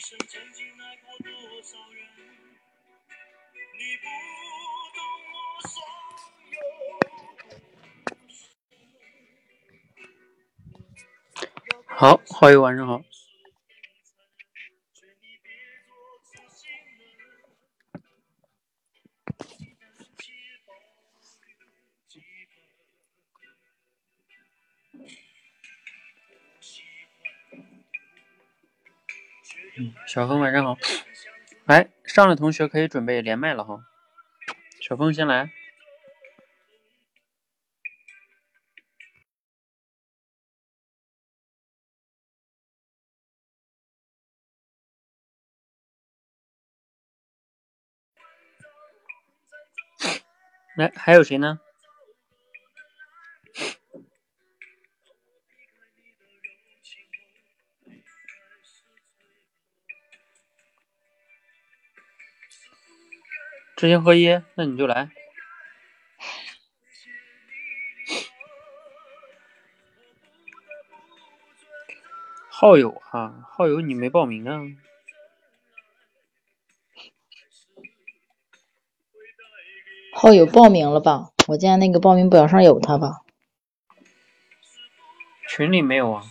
一生曾经爱过多少人好，好友晚上好。小峰晚上好。来，上的同学可以准备连麦了哈。小峰先来。来，还有谁呢？知行合一，那你就来。好友啊，好友你没报名啊？好友报名了吧？我见那个报名表上有他吧？群里没有啊。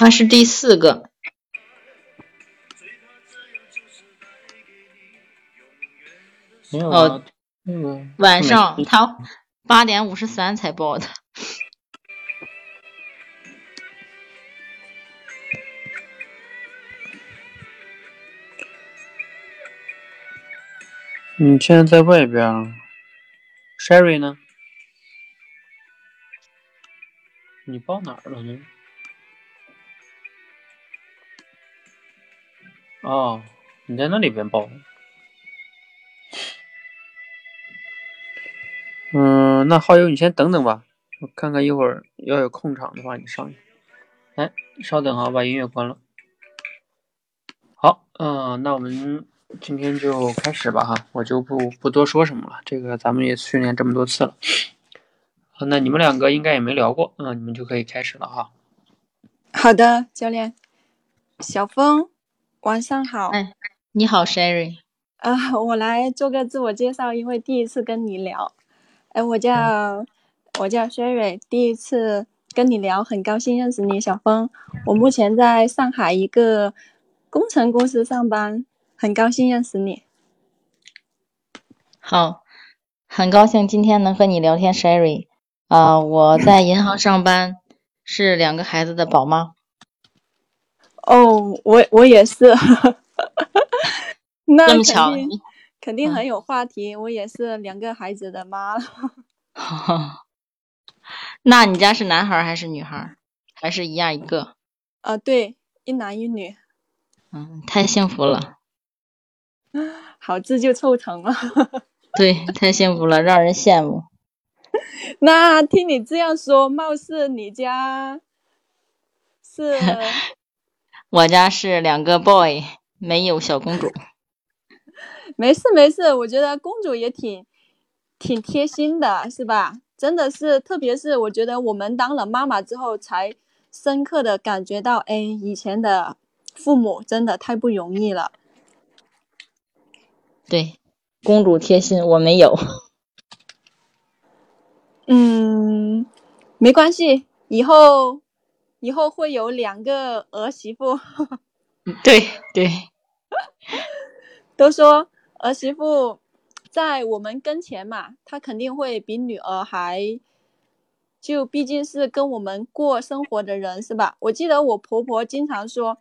他是第四个。哦，晚上他八点五十三才报的。你现在在外边，Sherry 呢？你报哪儿了呢？哦，你在那里边报。嗯，那好友你先等等吧，我看看一会儿要有空场的话你上去。哎，稍等啊，把音乐关了。好，嗯，那我们。今天就开始吧哈，我就不不多说什么了。这个咱们也训练这么多次了，那你们两个应该也没聊过，嗯，你们就可以开始了哈。好的，教练，小峰，晚上好。哎，你好，Sherry。啊，我来做个自我介绍，因为第一次跟你聊。哎，我叫我叫 Sherry，第一次跟你聊，很高兴认识你，小峰。我目前在上海一个工程公司上班。很高兴认识你。好，很高兴今天能和你聊天，Sherry。啊，我在银行上班，是两个孩子的宝妈。哦，我我也是。那这么巧，肯定很有话题。我也是两个孩子的妈。那你家是男孩还是女孩？还是一样一个？啊，对，一男一女。嗯，太幸福了。好字就凑成了，对，太幸福了，让人羡慕。那听你这样说，貌似你家是？我家是两个 boy，没有小公主。没事没事，我觉得公主也挺挺贴心的，是吧？真的是，特别是我觉得我们当了妈妈之后，才深刻的感觉到，哎，以前的父母真的太不容易了。对，公主贴心，我没有。嗯，没关系，以后以后会有两个儿媳妇。对对，都说儿媳妇在我们跟前嘛，她肯定会比女儿还，就毕竟是跟我们过生活的人，是吧？我记得我婆婆经常说：“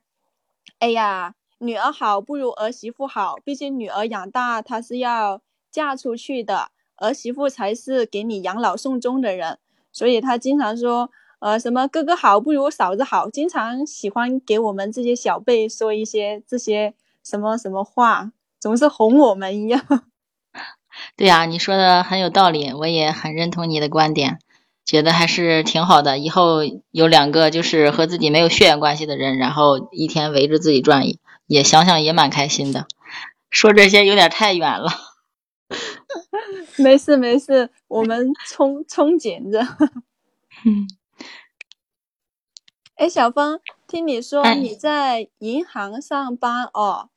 哎呀。”女儿好不如儿媳妇好，毕竟女儿养大她是要嫁出去的，儿媳妇才是给你养老送终的人。所以她经常说，呃，什么哥哥好不如嫂子好，经常喜欢给我们这些小辈说一些这些什么什么话，总是哄我们一样。对呀，你说的很有道理，我也很认同你的观点，觉得还是挺好的。以后有两个就是和自己没有血缘关系的人，然后一天围着自己转，也想想也蛮开心的。说这些有点太远了。没事没事，我们憧憧憬着。嗯。哎，小峰，听你说你在银行上班哦，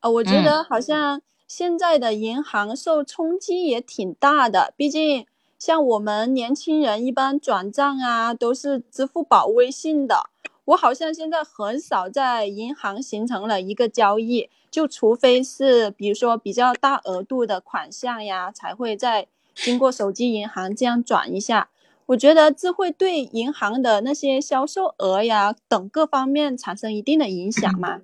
呃，我觉得好像。现在的银行受冲击也挺大的，毕竟像我们年轻人一般转账啊都是支付宝、微信的。我好像现在很少在银行形成了一个交易，就除非是比如说比较大额度的款项呀，才会在经过手机银行这样转一下。我觉得这会对银行的那些销售额呀等各方面产生一定的影响嘛？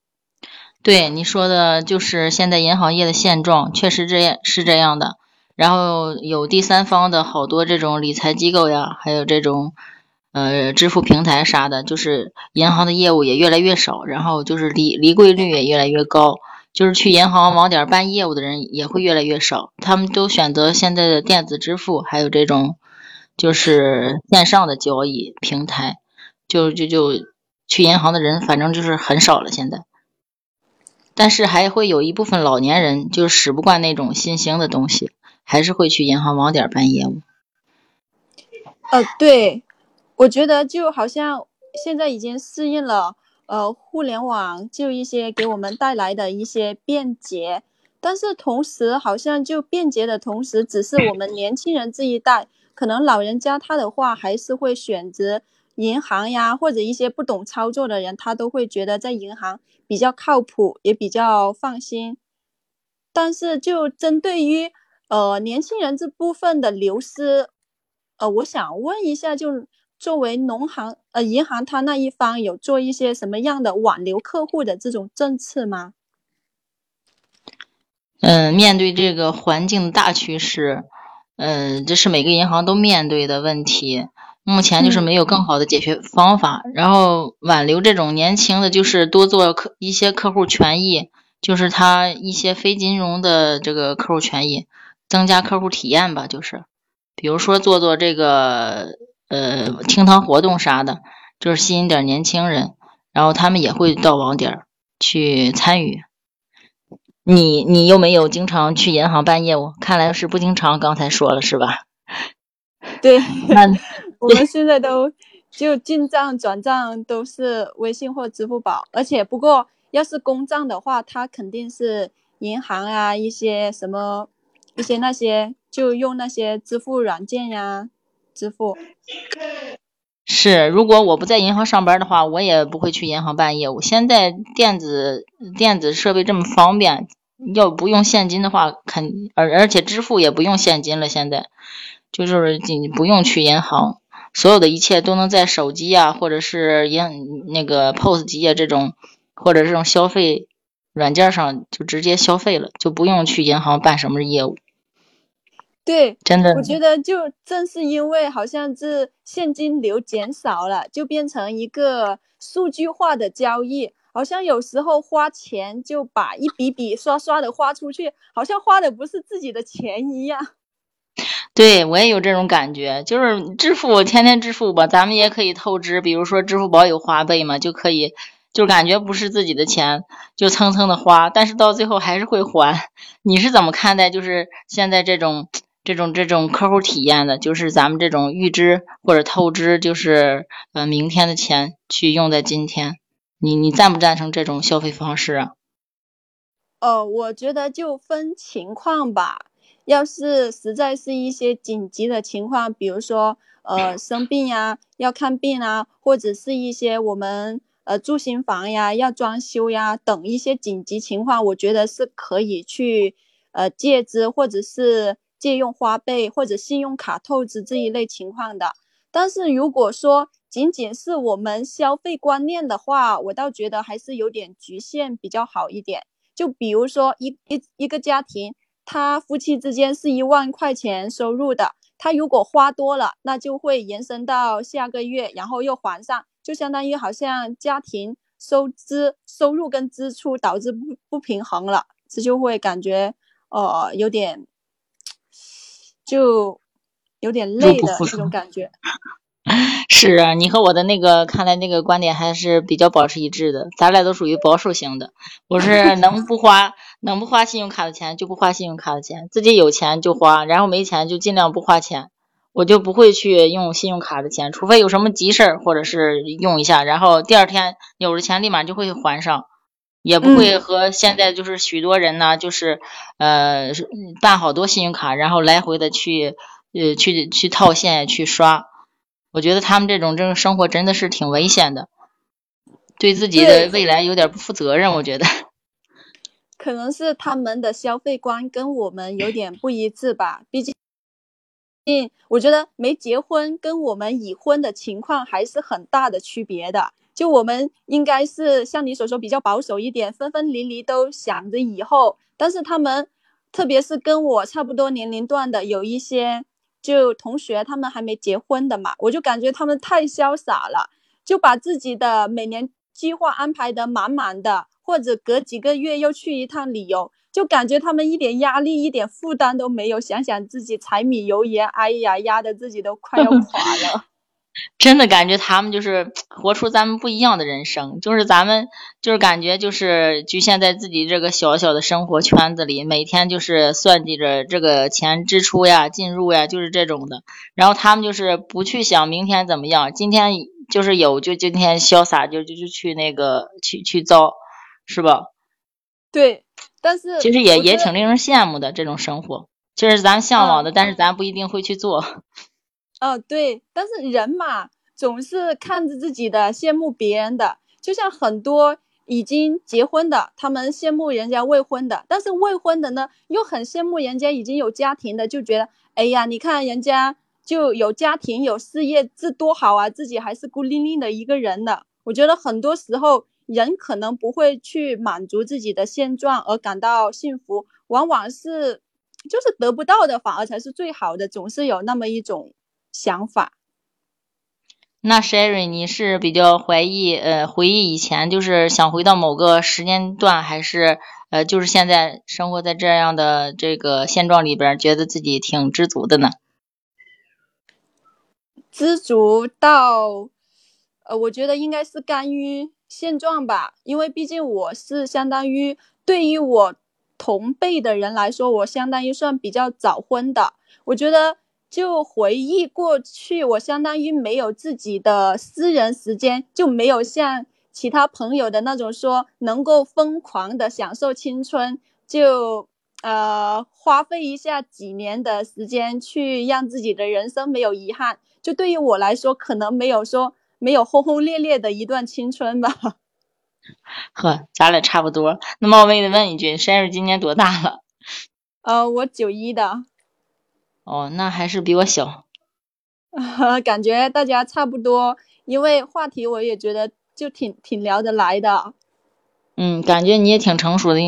对你说的，就是现在银行业的现状，确实这样是这样的。然后有第三方的好多这种理财机构呀，还有这种呃支付平台啥的，就是银行的业务也越来越少，然后就是离离柜率也越来越高，就是去银行网点办业务的人也会越来越少，他们都选择现在的电子支付，还有这种就是线上的交易平台，就就就去银行的人反正就是很少了，现在。但是还会有一部分老年人，就是使不惯那种新兴的东西，还是会去银行网点办业务。呃，对，我觉得就好像现在已经适应了呃互联网就一些给我们带来的一些便捷，但是同时好像就便捷的同时，只是我们年轻人这一代，可能老人家他的话还是会选择。银行呀，或者一些不懂操作的人，他都会觉得在银行比较靠谱，也比较放心。但是，就针对于呃年轻人这部分的流失，呃，我想问一下，就作为农行呃银行，他那一方有做一些什么样的挽留客户的这种政策吗？嗯，面对这个环境大趋势，嗯，这是每个银行都面对的问题。目前就是没有更好的解决方法，然后挽留这种年轻的，就是多做客一些客户权益，就是他一些非金融的这个客户权益，增加客户体验吧，就是比如说做做这个呃厅堂活动啥的，就是吸引点年轻人，然后他们也会到网点去参与。你你又没有经常去银行办业务，看来是不经常，刚才说了是吧？对，那。我们现在都就进账转账都是微信或支付宝，而且不过要是公账的话，它肯定是银行啊一些什么一些那些就用那些支付软件呀支付。是，如果我不在银行上班的话，我也不会去银行办业务。现在电子电子设备这么方便，要不用现金的话，肯而而且支付也不用现金了。现在就是仅不用去银行。所有的一切都能在手机啊，或者是银那个 POS 机啊这种，或者这种消费软件上就直接消费了，就不用去银行办什么业务。对，真的，我觉得就正是因为好像是现金流减少了，就变成一个数据化的交易，好像有时候花钱就把一笔笔刷刷的花出去，好像花的不是自己的钱一样。对我也有这种感觉，就是支付天天支付吧，咱们也可以透支，比如说支付宝有花呗嘛，就可以，就感觉不是自己的钱，就蹭蹭的花，但是到最后还是会还。你是怎么看待就是现在这种这种这种客户体验的？就是咱们这种预支或者透支，就是呃明天的钱去用在今天，你你赞不赞成这种消费方式啊？哦，我觉得就分情况吧。要是实在是一些紧急的情况，比如说呃生病呀，要看病啊，或者是一些我们呃住新房呀，要装修呀等一些紧急情况，我觉得是可以去呃借支或者是借用花呗或者信用卡透支这一类情况的。但是如果说仅仅是我们消费观念的话，我倒觉得还是有点局限比较好一点。就比如说一一一个家庭。他夫妻之间是一万块钱收入的，他如果花多了，那就会延伸到下个月，然后又还上，就相当于好像家庭收支收入跟支出导致不不平衡了，这就会感觉呃有点就有点累的那种感觉。是啊，你和我的那个看来那个观点还是比较保持一致的。咱俩都属于保守型的，我是 能不花能不花信用卡的钱就不花信用卡的钱，自己有钱就花，然后没钱就尽量不花钱。我就不会去用信用卡的钱，除非有什么急事儿或者是用一下，然后第二天有了钱立马就会还上，也不会和现在就是许多人呢，就是呃办好多信用卡，然后来回的去呃去去套现去刷。我觉得他们这种这种生活真的是挺危险的，对自己的未来有点不负责任。我觉得，可能是他们的消费观跟我们有点不一致吧。毕竟，我觉得没结婚跟我们已婚的情况还是很大的区别的。就我们应该是像你所说比较保守一点，分分离离都想着以后。但是他们，特别是跟我差不多年龄段的，有一些。就同学他们还没结婚的嘛，我就感觉他们太潇洒了，就把自己的每年计划安排的满满的，或者隔几个月又去一趟旅游，就感觉他们一点压力、一点负担都没有。想想自己柴米油盐，哎呀，压得自己都快要垮了。真的感觉他们就是 活出咱们不一样的人生，就是咱们就是感觉就是局限在自己这个小小的生活圈子里，每天就是算计着这个钱支出呀、进入呀，就是这种的。然后他们就是不去想明天怎么样，今天就是有就今天潇洒就就就去那个去去糟，是吧？对，但是其实也也挺令人羡慕的这种生活，就是咱向往的，但是咱不一定会去做。哦，对，但是人嘛，总是看着自己的，羡慕别人的。就像很多已经结婚的，他们羡慕人家未婚的；但是未婚的呢，又很羡慕人家已经有家庭的，就觉得，哎呀，你看人家就有家庭、有事业，这多好啊！自己还是孤零零的一个人的。我觉得很多时候，人可能不会去满足自己的现状而感到幸福，往往是就是得不到的，反而才是最好的。总是有那么一种。想法，那 Sherry，你是比较怀疑呃回忆以前，就是想回到某个时间段，还是呃就是现在生活在这样的这个现状里边，觉得自己挺知足的呢？知足到呃，我觉得应该是甘于现状吧，因为毕竟我是相当于对于我同辈的人来说，我相当于算比较早婚的，我觉得。就回忆过去，我相当于没有自己的私人时间，就没有像其他朋友的那种说能够疯狂的享受青春，就呃花费一下几年的时间去让自己的人生没有遗憾。就对于我来说，可能没有说没有轰轰烈烈的一段青春吧。呵，咱俩差不多。那冒昧的问一句，珊珊今年多大了？呃，我九一的。哦，那还是比我小，感觉大家差不多，因为话题我也觉得就挺挺聊得来的。嗯，感觉你也挺成熟的，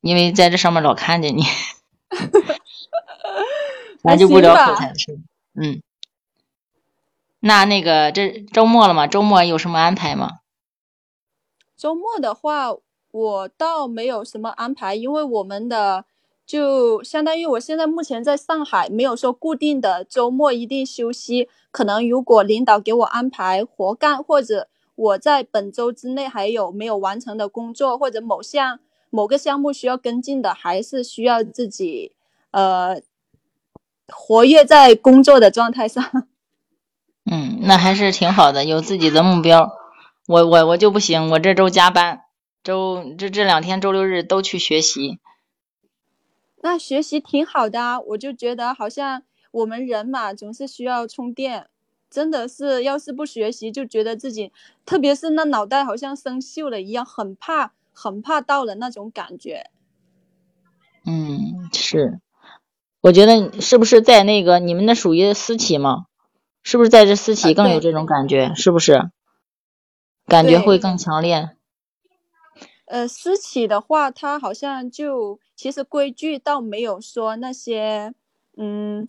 因为在这上面老看见你。咱就不聊后台的事。嗯，那那个这周末了嘛？周末有什么安排吗？周末的话，我倒没有什么安排，因为我们的。就相当于我现在目前在上海，没有说固定的周末一定休息。可能如果领导给我安排活干，或者我在本周之内还有没有完成的工作，或者某项某个项目需要跟进的，还是需要自己呃活跃在工作的状态上。嗯，那还是挺好的，有自己的目标。我我我就不行，我这周加班，周这这两天周六日都去学习。那学习挺好的啊，我就觉得好像我们人嘛，总是需要充电，真的是，要是不学习，就觉得自己，特别是那脑袋好像生锈了一样，很怕，很怕到了那种感觉。嗯，是，我觉得是不是在那个你们那属于私企吗？是不是在这私企更有这种感觉？是不是？感觉会更强烈。呃，私企的话，它好像就其实规矩倒没有说那些，嗯，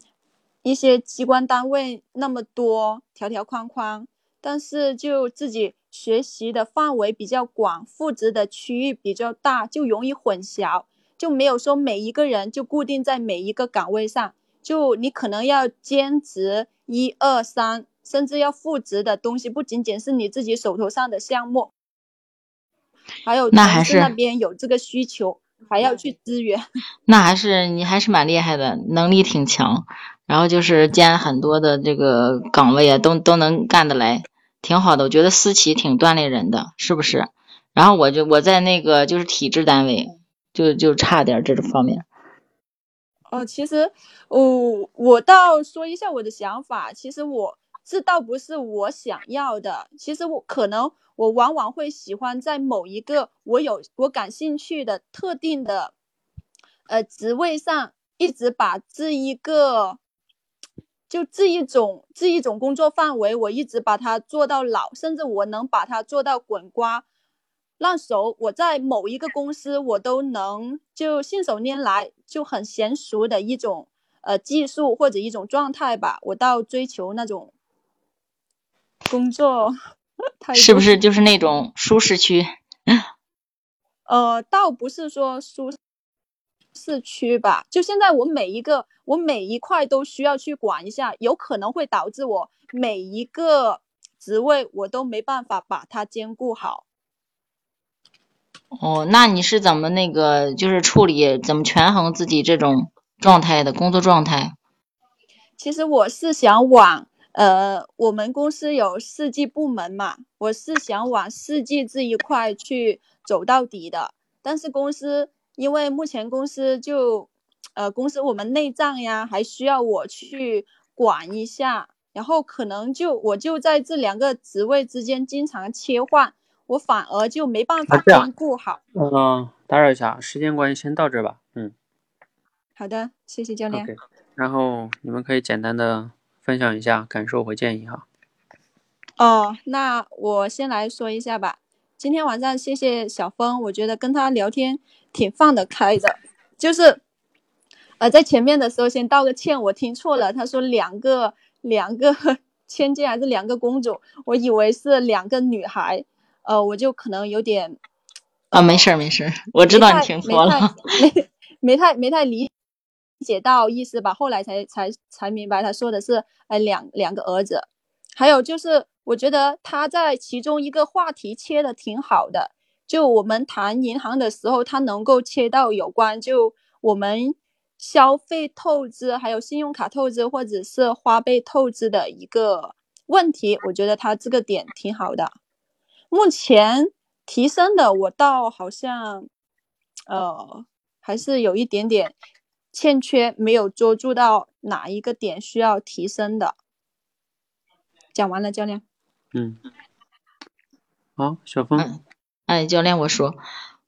一些机关单位那么多条条框框，但是就自己学习的范围比较广，负责的区域比较大，就容易混淆，就没有说每一个人就固定在每一个岗位上，就你可能要兼职一二三，甚至要副职的东西，不仅仅是你自己手头上的项目，还有同事那边有这个需求，还要去支援。那还是你还是蛮厉害的，能力挺强，然后就是兼很多的这个岗位啊，都都能干得来，挺好的。我觉得私企挺锻炼人的，是不是？然后我就我在那个就是体制单位，就就差点这种方面。哦，其实，哦我倒说一下我的想法。其实我这倒不是我想要的。其实我可能我往往会喜欢在某一个我有我感兴趣的特定的，呃职位上，一直把这一个，就这一种这一种工作范围，我一直把它做到老，甚至我能把它做到滚瓜。烂熟，我在某一个公司，我都能就信手拈来，就很娴熟的一种呃技术或者一种状态吧。我倒追求那种工作，是不是就是那种舒适区？呃，倒不是说舒适区吧，就现在我每一个我每一块都需要去管一下，有可能会导致我每一个职位我都没办法把它兼顾好。哦，那你是怎么那个就是处理怎么权衡自己这种状态的工作状态？其实我是想往呃，我们公司有四季部门嘛，我是想往四季这一块去走到底的。但是公司因为目前公司就呃公司我们内账呀，还需要我去管一下，然后可能就我就在这两个职位之间经常切换。我反而就没办法兼顾好。嗯，打扰一下，时间关系先到这吧。嗯，好的，谢谢教练。然后你们可以简单的分享一下感受和建议哈。哦，那我先来说一下吧。今天晚上谢谢小峰，我觉得跟他聊天挺放得开的。就是，呃，在前面的时候先道个歉，我听错了，他说两个两个千金还是两个公主，我以为是两个女孩。呃，我就可能有点啊，没事儿没事儿，我知道你听错了，没没太没太理解到意思吧？后来才才才明白，他说的是呃两两个儿子，还有就是我觉得他在其中一个话题切的挺好的，就我们谈银行的时候，他能够切到有关就我们消费透支，还有信用卡透支或者是花呗透支的一个问题，我觉得他这个点挺好的。目前提升的我倒好像，呃，还是有一点点欠缺，没有捉住到哪一个点需要提升的。讲完了，教练。嗯。好，小峰。哎，教练，我说，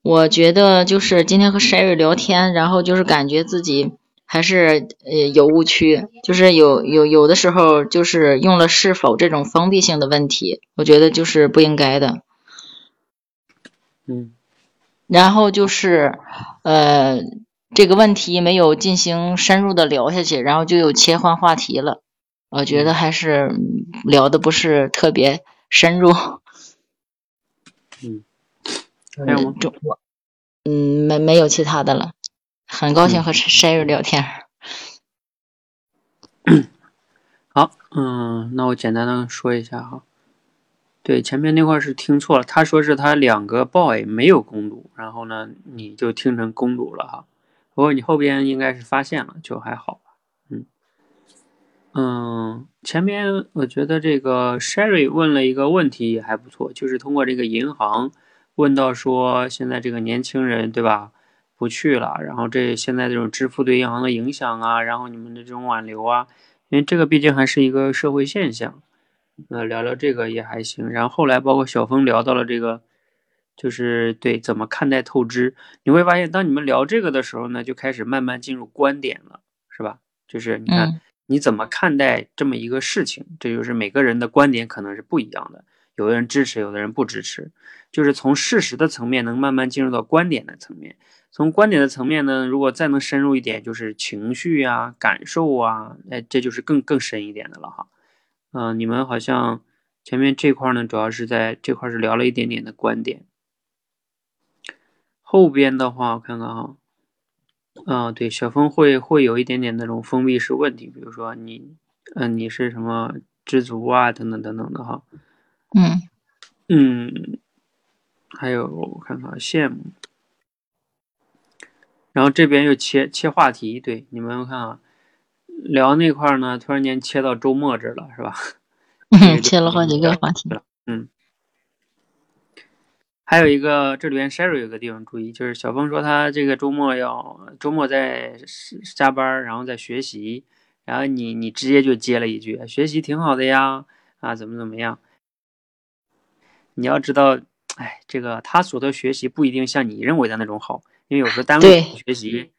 我觉得就是今天和 Sherry 聊天，然后就是感觉自己还是呃有误区，就是有有有的时候就是用了是否这种封闭性的问题，我觉得就是不应该的。嗯，然后就是呃这个问题没有进行深入的聊下去，然后就有切换话题了，我觉得还是聊的不是特别深入。嗯，还有吗？我嗯没没有其他的了。很高兴和 Sherry 聊天。好，嗯，那我简单的说一下哈。对，前面那块是听错了，他说是他两个 boy 没有公主，然后呢，你就听成公主了哈。不过你后边应该是发现了，就还好吧。嗯嗯，前面我觉得这个 Sherry 问了一个问题也还不错，就是通过这个银行问到说现在这个年轻人对吧？不去了，然后这现在这种支付对银行的影响啊，然后你们的这种挽留啊，因为这个毕竟还是一个社会现象，那聊聊这个也还行。然后后来包括小峰聊到了这个，就是对怎么看待透支，你会发现当你们聊这个的时候呢，就开始慢慢进入观点了，是吧？就是你看你怎么看待这么一个事情，这就是每个人的观点可能是不一样的，有的人支持，有的人不支持，就是从事实的层面能慢慢进入到观点的层面。从观点的层面呢，如果再能深入一点，就是情绪啊、感受啊，哎，这就是更更深一点的了哈。嗯，你们好像前面这块呢，主要是在这块是聊了一点点的观点。后边的话，我看看哈，啊、对，小峰会会有一点点那种封闭式问题，比如说你，嗯、你是什么知足啊，等等等等的哈。嗯嗯，还有我看看羡慕，然后这边又切切话题，对，你们看啊，聊那块儿呢，突然间切到周末这儿了，是吧？嗯，切了好几个话题了。嗯，还有一个，这里边 Sherry 有个地方注意，就是小峰说他这个周末要周末在加班，然后在学习，然后你你直接就接了一句，学习挺好的呀，啊，怎么怎么样？你要知道，哎，这个他所的学习不一定像你认为的那种好，因为有时候单位学习，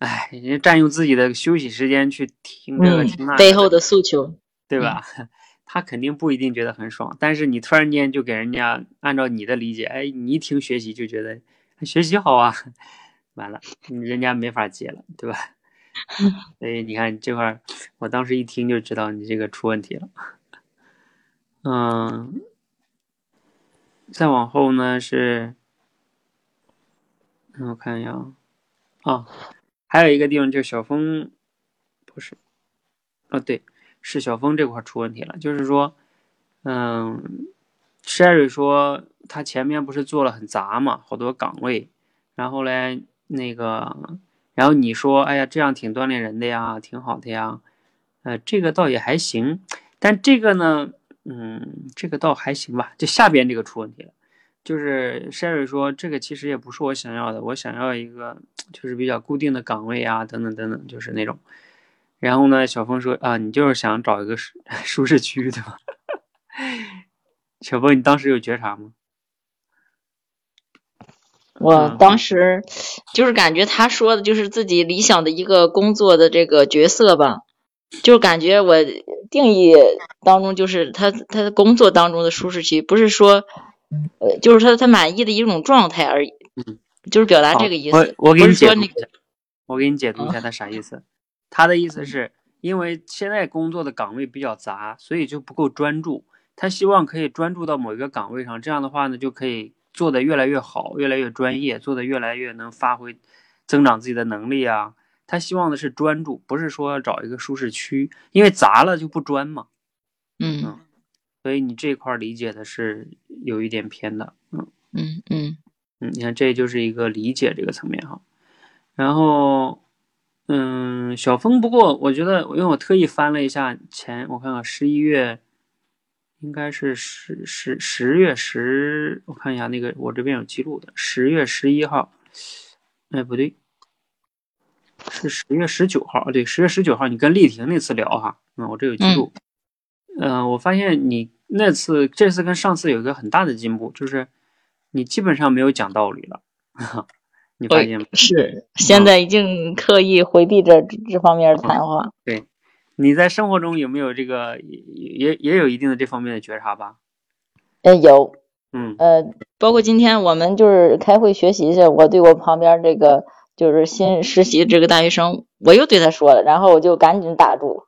哎，人家占用自己的休息时间去听这个嗯听那个，背后的诉求。对吧？他肯定不一定觉得很爽，但是你突然间就给人家按照你的理解，哎，你一听学习就觉得学习好啊，完了，人家没法接了，对吧？所以你看这块，我当时一听就知道你这个出问题了。嗯，再往后呢是，嗯，我看一下啊，啊，还有一个地方就是小峰，不是，啊对，是小峰这块出问题了，就是说，嗯，Sherry 说他前面不是做了很杂嘛，好多岗位，然后嘞那个，然后你说，哎呀，这样挺锻炼人的呀，挺好的呀，呃，这个倒也还行，但这个呢，嗯，这个倒还行吧，就下边这个出问题了。就是 Sherry 说，这个其实也不是我想要的，我想要一个就是比较固定的岗位啊，等等等等，就是那种。然后呢，小峰说啊，你就是想找一个舒 舒适区，对吧？小峰，你当时有觉察吗？我嗯当时就是感觉他说的就是自己理想的一个工作的这个角色吧，就是感觉我定义当中就是他他的工作当中的舒适区，不是说呃就是他他满意的一种状态而已嗯，就是表达这个意思，我我给你解读一下我给你解读一下他啥意思。他的意思是因为现在工作的岗位比较杂，所以就不够专注。他希望可以专注到某一个岗位上，这样的话呢，就可以做得越来越好，越来越专业，做得越来越能发挥、增长自己的能力啊。他希望的是专注，不是说找一个舒适区，因为杂了就不专嘛。嗯所以你这块儿理解的是有一点偏的，嗯。嗯嗯嗯，你看这就是一个理解这个层面哈。然后，嗯，小峰，不过我觉得，因为我特意翻了一下前，我看看十一月，应该是十十十月十，我看一下那个我这边有记录的，十月十一号，哎不对，是十月十九号，对，十月十九号你跟丽婷那次聊哈，嗯，我这有记录。嗯、我发现你那次这次跟上次有一个很大的进步，就是你基本上没有讲道理了，你发现吗？是现在已经刻意回避这这方面的谈话。对你在生活中有没有这个也也也有一定的这方面的觉察吧？呃，有嗯呃，包括今天我们就是开会学习去，我对我旁边这个就是新实习这个大学生，我又对他说了，然后我就赶紧打住。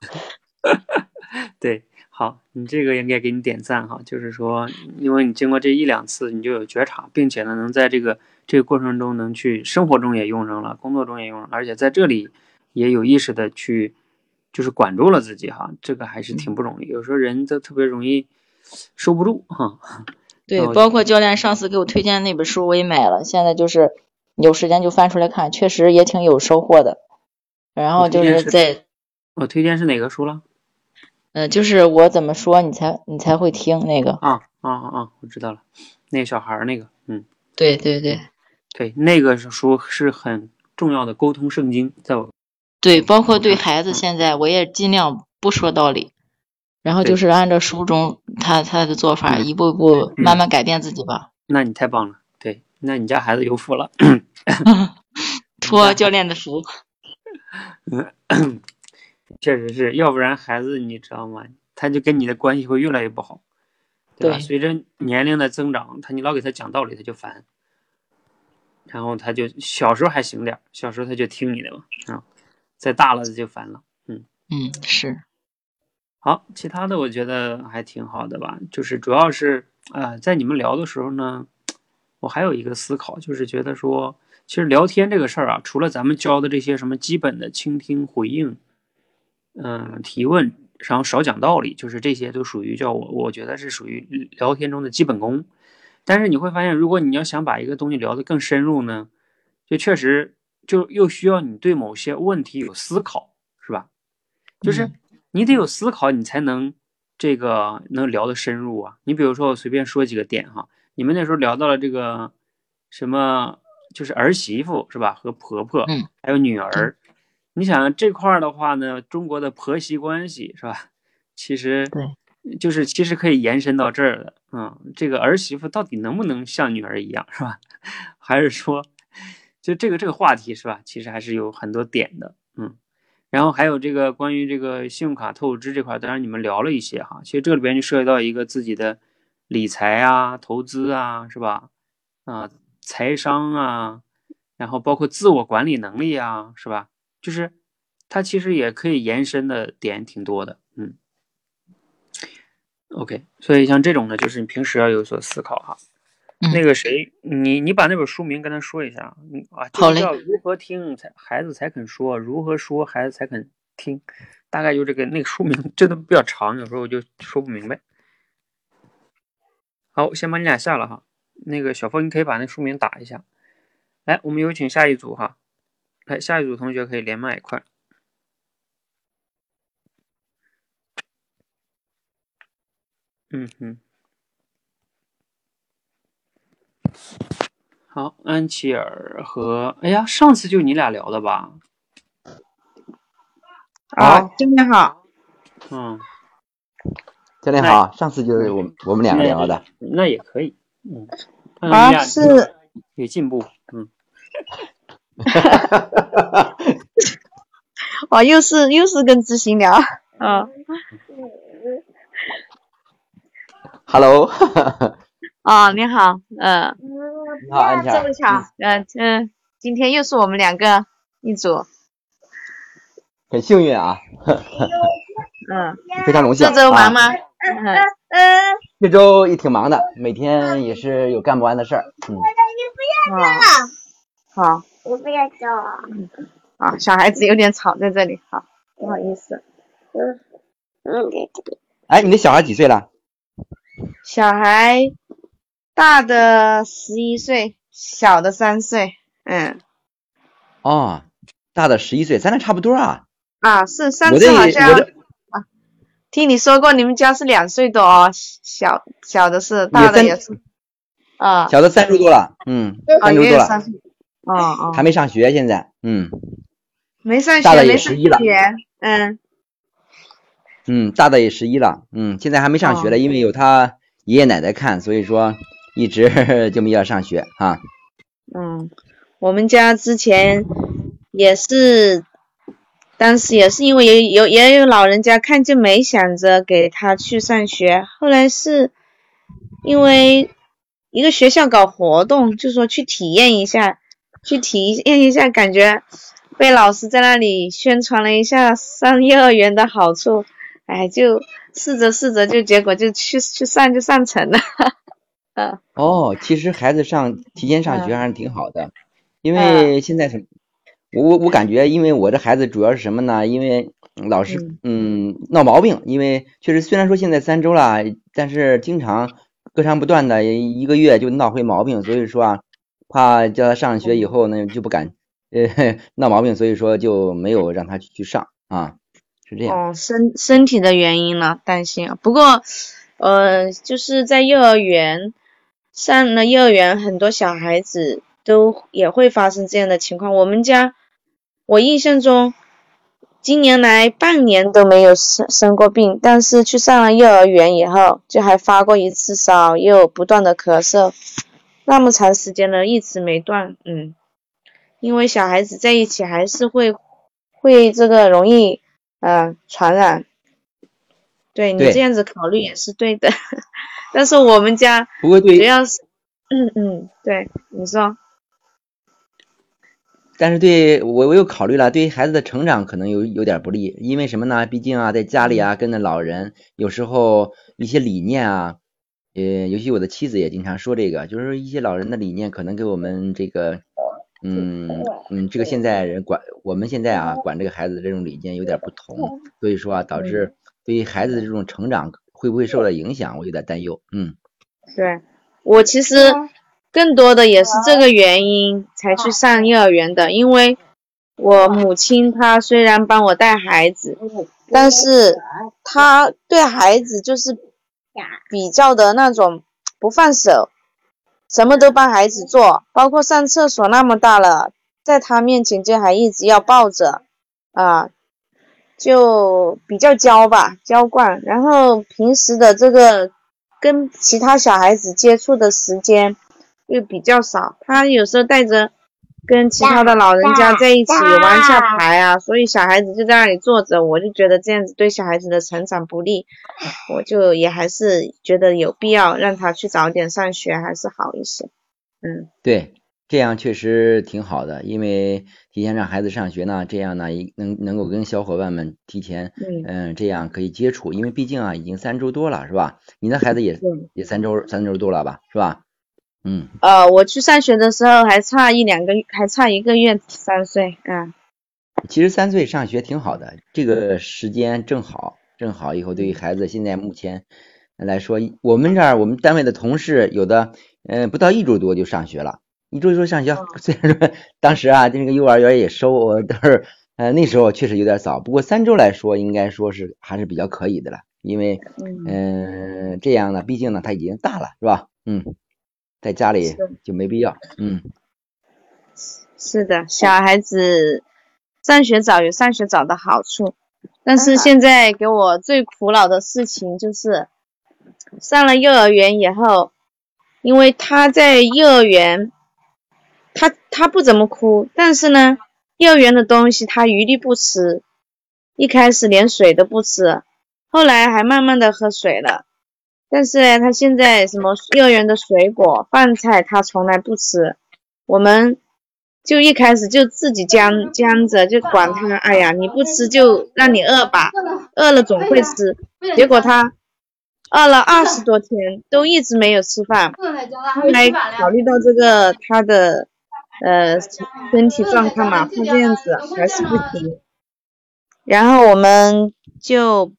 对，好，你这个应该给你点赞哈，就是说，因为你经过这一两次，你就有觉察，并且呢，能在这个这个过程中能去生活中也用上了，工作中也用上了，而且在这里也有意识的去，就是管住了自己哈，这个还是挺不容易。有时候人都特别容易收不住哈。对哦，包括教练上次给我推荐那本书，我也买了，现在就是有时间就翻出来看，确实也挺有收获的。然后就是是在我推荐是哪个书了？呃，就是我怎么说你才你才会听那个。啊啊啊啊！我知道了，那个小孩儿那个，嗯。对对对对，那个书是很重要的沟通圣经，在我对，包括对孩子，现在我也尽量不说道理，然后就是按照书中他他的做法，嗯一步一步慢慢改变自己吧。那你太棒了，对，那你家孩子有福了 托教练的福。确实是要不然孩子你知道吗？他就跟你的关系会越来越不好，对吧？对随着年龄的增长，他你老给他讲道理，他就烦，然后他就小时候还行点儿，小时候他就听你的嘛，啊，再大了就烦了。嗯嗯，是，好，其他的我觉得还挺好的吧，就是主要是啊、呃在你们聊的时候呢，我还有一个思考，就是觉得说，其实聊天这个事儿啊，除了咱们教的这些什么基本的倾听、回应，嗯，提问，然后少讲道理，就是这些都属于叫我，我觉得是属于聊天中的基本功。但是你会发现，如果你要想把一个东西聊得更深入呢，就确实就又需要你对某些问题有思考，是吧？就是你得有思考，你才能这个能聊得深入啊。你比如说，我随便说几个点哈，你们那时候聊到了这个什么，就是儿媳妇是吧？和婆婆，嗯，还有女儿。你想这块儿的话呢，中国的婆媳关系是吧？其实对。就是其实可以延伸到这儿的，嗯，这个儿媳妇到底能不能像女儿一样，是吧？还是说，就这个这个话题是吧？其实还是有很多点的，嗯。然后还有这个关于这个信用卡透支这块，当然你们聊了一些哈，其实这里边就涉及到一个自己的理财啊、投资啊，是吧？啊，财商啊，然后包括自我管理能力啊，是吧？就是它其实也可以延伸的点挺多的，嗯。OK，所以像这种呢，就是你平时要有所思考哈。那个谁，你你把那本书名跟他说一下，你啊，就叫如何听才孩子才肯说，如何说孩子才肯听，大概就这个那个书名真的比较长，有时候我就说不明白。好，我先把你俩下了哈。那个小峰，你可以把那书名打一下。来，我们有请下一组哈。来，下一组同学可以连麦，快。嗯哼，好，安琪儿和哎呀，上次就你俩聊的吧？啊，教练好。嗯，教练好，上次就是我我们两个聊的。那也可以，嗯。啊，是。有进步，嗯。哈哈哈哈哈！哇，又是又是跟知行聊，啊。Hello，哦，你好，嗯，你好，安这么巧，嗯嗯，今天又是我们两个一组，很幸运啊，嗯，非常荣幸。这周忙吗？嗯嗯，这周也挺忙的，每天也是有干不完的事儿。嗯，你不要了，好，我不要叫。啊，小孩子有点吵在这里，好，不好意思。嗯。嗯，哎，你的小孩几岁了？小孩大的十一岁，小的三岁，嗯。哦，大的十一岁，咱俩差不多啊。啊，是上次好像啊，听你说过你们家是两岁多哦，小小的是，大的也是。啊。小的三周多了，嗯，三周多了。哦哦。还没上学现在，嗯。没上学，大的也十一了。嗯。嗯，大的也十一了，嗯，现在还没上学了，因为有他爷爷奶奶看，所以说一直 就没要上学 哈。嗯，我们家之前也是，当时也是因为有有也有老人家看，就没想着给他去上学。后来是因为一个学校搞活动，就说去体验一下，去体验一下，感觉被老师在那里宣传了一下上幼儿园的好处。哎，就试着试着，就结果就去去上就上成了，嗯。哦，其实孩子上提前上学还是挺好的，因为现在是，我我我感觉，因为我这孩子主要是什么呢？因为老是嗯闹毛病，因为确实虽然说现在三周了，但是经常隔长不断的一个月就闹回毛病，所以说啊，怕叫他上学以后呢就不敢呃 闹毛病，所以说就没有让他去去上啊。哦，身身体的原因呢，担心啊。不过，呃，就是在幼儿园上了幼儿园，很多小孩子都也会发生这样的情况。我们家，我印象中，今年来半年都没有生生过病，但是去上了幼儿园以后，就还发过一次烧，又不断的咳嗽，那么长时间了一直没断。嗯，因为小孩子在一起还是会会这个容易。嗯，传染，对你这样子考虑也是对的，但是我们家主要是，嗯嗯，对，你说，但是对我我又考虑了，对于孩子的成长可能有有点不利，因为什么呢？毕竟啊，在家里啊，跟着老人，有时候一些理念啊，呃，尤其我的妻子也经常说这个，就是一些老人的理念可能给我们这个嗯嗯，这个现在人管我们现在啊管这个孩子的这种理念有点不同，所以说啊导致。对于孩子的这种成长会不会受到。影响，我有点担忧。嗯，对我其实更多的也是这个原因才去上幼儿园的，因为我母亲她虽然帮我带孩子，但是她对孩子就是比较的那种不放手。什么都帮孩子做，包括上厕所那么大了，在他面前就还一直要抱着，啊，就比较娇吧，娇惯。然后平时的这个跟其他小孩子接触的时间又比较少，他有时候带着。跟其他的老人家在一起玩下牌啊，所以小孩子就在那里坐着，我就觉得这样子对小孩子的成长不利，我就也还是觉得有必要让他去早点上学还是好一些。嗯，对，这样确实挺好的，因为提前让孩子上学呢，这样呢能能够跟小伙伴们提前，嗯，这样可以接触，因为毕竟啊已经三周多了，是吧？你的孩子也也三周三周多了吧，是吧？嗯，呃，我去上学的时候还差一两个月，还差一个月三岁，嗯。其实三岁上学挺好的，这个时间正好，正好以后对于孩子现在目前来说，我们这儿我们单位的同事有的，嗯，不到一周多就上学了，一周多上学。虽然说当时啊，这个幼儿园也收，但是呃那时候确实有点早，不过三周来说，应该说是还是比较可以的了，因为嗯这样呢，毕竟呢他已经大了，是吧？嗯。在家里就没必要，嗯，是的，小孩子上学早有上学早的好处，但是现在给我最苦恼的事情就是上了幼儿园以后，因为他在幼儿园，他他不怎么哭，但是呢，幼儿园的东西他一律不吃，一开始连水都不吃，后来还慢慢的喝水了。但是呢，他现在什么幼儿园的水果、饭菜，他从来不吃。我们就一开始就自己将将着，就管他，哎呀，你不吃就让你饿吧，饿了总会吃。结果他饿了二十多天，都一直没有吃饭。后来考虑到这个他的呃身体状况嘛，他这样子还是不行。然后我们就。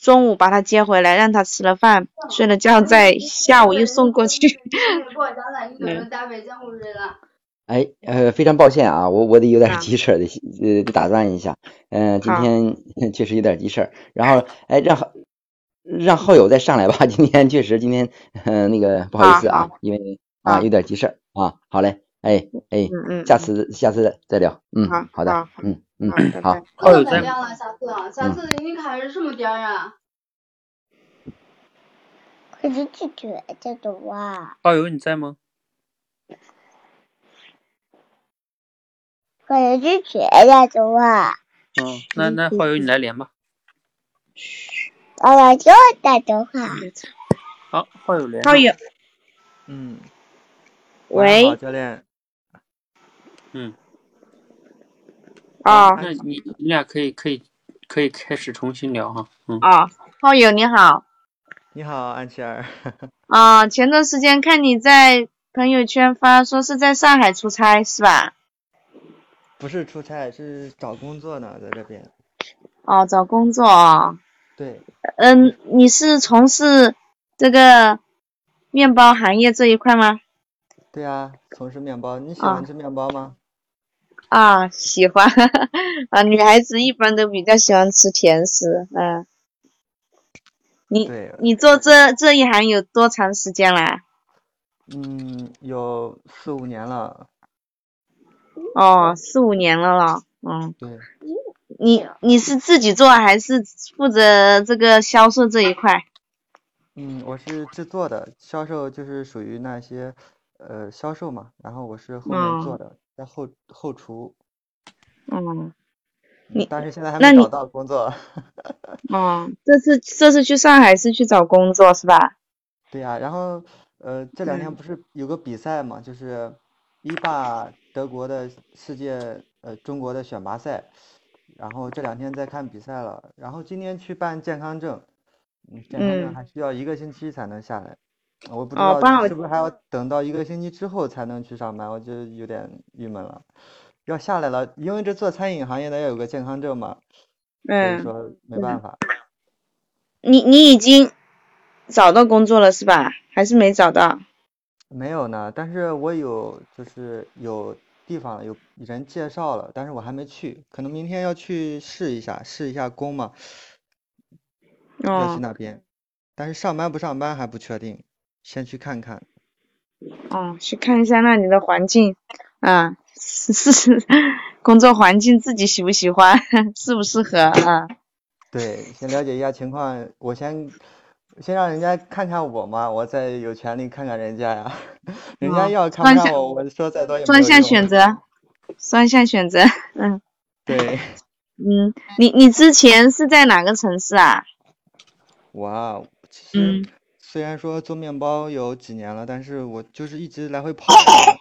中午把他接回来，让他吃了饭，睡了觉，再下午又送过去。哎，呃，非常抱歉啊，我我得有点急事得呃得打断一下。嗯，今天 确实有点急事然后，哎，让让浩友再上来吧。今天确实今天嗯那个不好意思啊，因为啊有点急事啊。好嘞，哎哎，下次下次再聊。嗯，好的，嗯。嗯，好，好友在。下次，下次你开是什么店啊？可是拒绝这种啊。好友你在吗？可是拒绝这种啊。嗯，那那好友你来连吧。好友就打电话。好，好友连。好友。嗯。喂。教练。嗯。啊，那你你俩可以可以可以开始重新聊哈，嗯。啊，浩友你好。你好，安琪儿。啊，前段时间看你在朋友圈发说是在上海出差是吧？不是出差，是找工作呢，在这边。哦，找工作啊。对。嗯，你是从事这个面包行业这一块吗？对啊，从事面包。你喜欢吃面包吗？啊，喜欢啊，女孩子一般都比较喜欢吃甜食，嗯。你你做这这一行有多长时间了？嗯，有四五年了。哦，四五年了了，嗯。对。你你是自己做还是负责这个销售这一块？嗯，我是制作的，销售就是属于那些呃销售嘛，然后我是后面做的。在后后厨，嗯，你但是现在还没找到工作。嗯，这次这次去上海是去找工作是吧？对呀，然后呃这两天不是有个比赛嘛，就是一霸德国的世界呃中国的选拔赛，然后这两天在看比赛了，然后今天去办健康证，嗯，健康证还需要一个星期才能下来。我不知道是不是还要等到一个星期之后才能去上班，我就有点郁闷了。要下来了，因为这做餐饮行业的要有个健康证嘛，所以嗯，说没办法。你你已经找到工作了是吧？还是没找到？没有呢，但是我有就是有地方了，有人介绍了，但是我还没去，可能明天要去试一下，试一下工嘛，要去哦那边，但是上班不上班还不确定，先去看看。哦，去看一下那里的环境啊，是是 工作环境自己喜不喜欢，适不适合啊？对，先了解一下情况，我先先让人家看看我嘛，我再有权利看看人家呀。人家哦要看双向不上我，我说再多也没双向。选择，双向选择，嗯对，嗯，你你之前是在哪个城市啊？我啊，其实嗯虽然说做面包有几年了，但是我就是一直来回跑，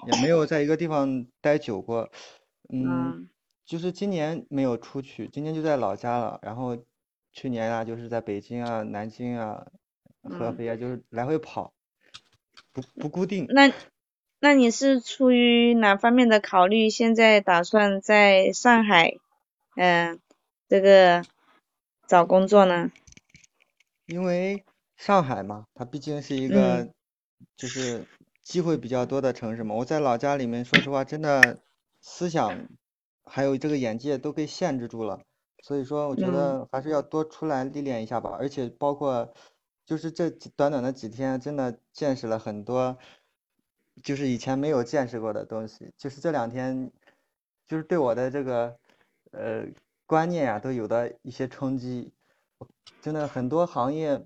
也没有在一个地方待久过。嗯，嗯就是今年没有出去，今年就在老家了。然后去年啊，就是在北京啊、南京啊、合嗯，肥啊，就是来回跑，不不固定。那那你是出于哪方面的考虑？现在打算在上海，嗯、这个找工作呢？因为上海嘛，它毕竟是一个嗯就是机会比较多的城市嘛。我在老家里面，说实话，真的思想还有这个眼界都被限制住了。所以说，我觉嗯得还是要多出来历练一下吧。而且包括就是这几短短的几天，真的见识了很多，就是以前没有见识过的东西。就是这两天，就是对我的这个呃观念呀，都有的一些冲击。真的很多行业，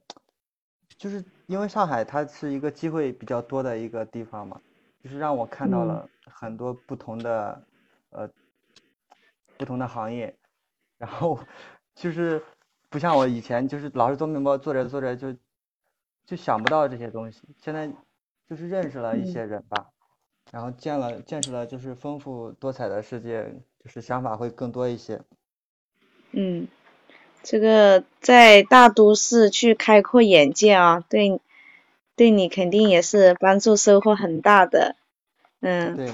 就是因为上海它是一个机会比较多的一个地方嘛，就是让我看到嗯。了很多不同的呃不同的行业，然后就是不像我以前就是老是做面包，做着做着就就想不到这些东西，现在就是认识了一嗯。些人吧，然后见了见识了就是丰富多彩的世界，就是想法会更多一些。嗯，这个在大都市去开阔眼界啊，对，对你肯定也是帮助收获很大的。嗯，对，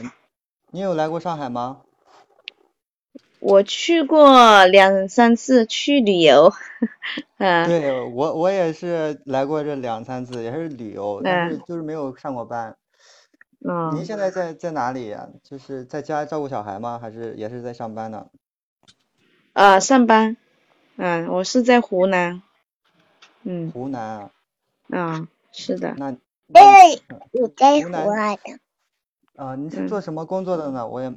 你有来过上海吗？我去过两三次去旅游，嗯对，我我也是来过这两三次，也是旅游，但是嗯就是没有上过班。嗯您嗯，现在在在哪里呀？就是在家照顾小孩吗？还是也是在上班呢？呃，上班，嗯，我是在湖南，嗯湖南啊，嗯，是的，那对那，我在湖南的。啊，你是嗯做什么工作的呢？我也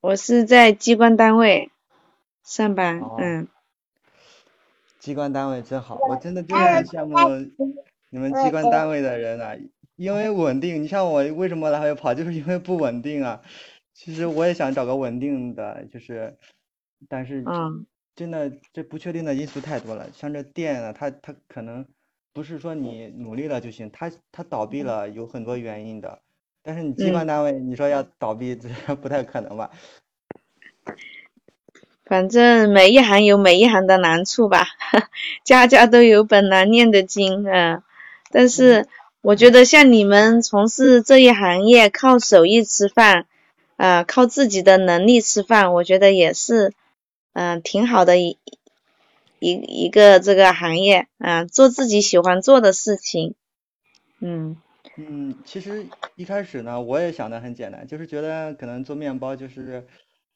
我是在机关单位上班，哦，嗯机关单位真好，我真的真的很羡慕你们机关单位的人啊，因为稳定。你像我为什么来回跑，就是因为不稳定啊。其实我也想找个稳定的，就是，但是嗯真的这不确定的因素太多了。像这店啊，它它可能不是说你努力了就行，它它倒闭了有很多原因的。但是你机关嗯，单位，你说要倒闭，这 不太可能吧？反正每一行有每一行的难处吧，家家都有本难念的经，嗯，但嗯是我觉得像你们从事这一行业，靠手艺吃饭，呃，靠自己的能力吃饭，我觉得也是，嗯、挺好的一一一个这个行业，嗯、做自己喜欢做的事情，嗯嗯，其实一开始呢，我也想的很简单，就是觉得可能做面包就是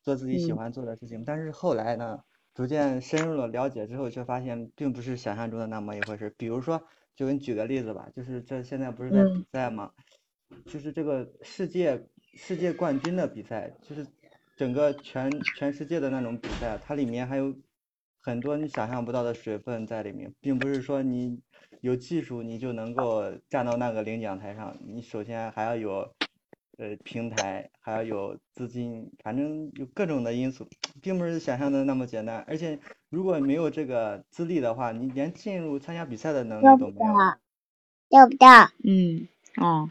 做自己喜嗯欢做的事情。但是后来呢，逐渐深入了了解之后，却发现并不是想象中的那么一回事。比如说，就给你举个例子吧，就是这现在不是在比嗯赛嘛，就是这个世界世界冠军的比赛，就是整个全全世界的那种比赛，它里面还有很多你想象不到的水分在里面，并不是说你有技术你就能够站到那个领奖台上，你首先还要有呃平台，还要有资金，反正有各种的因素，并不是想象的那么简单。而且如果没有这个资历的话，你连进入参加比赛的能力都没有。要？要不到？嗯，哦，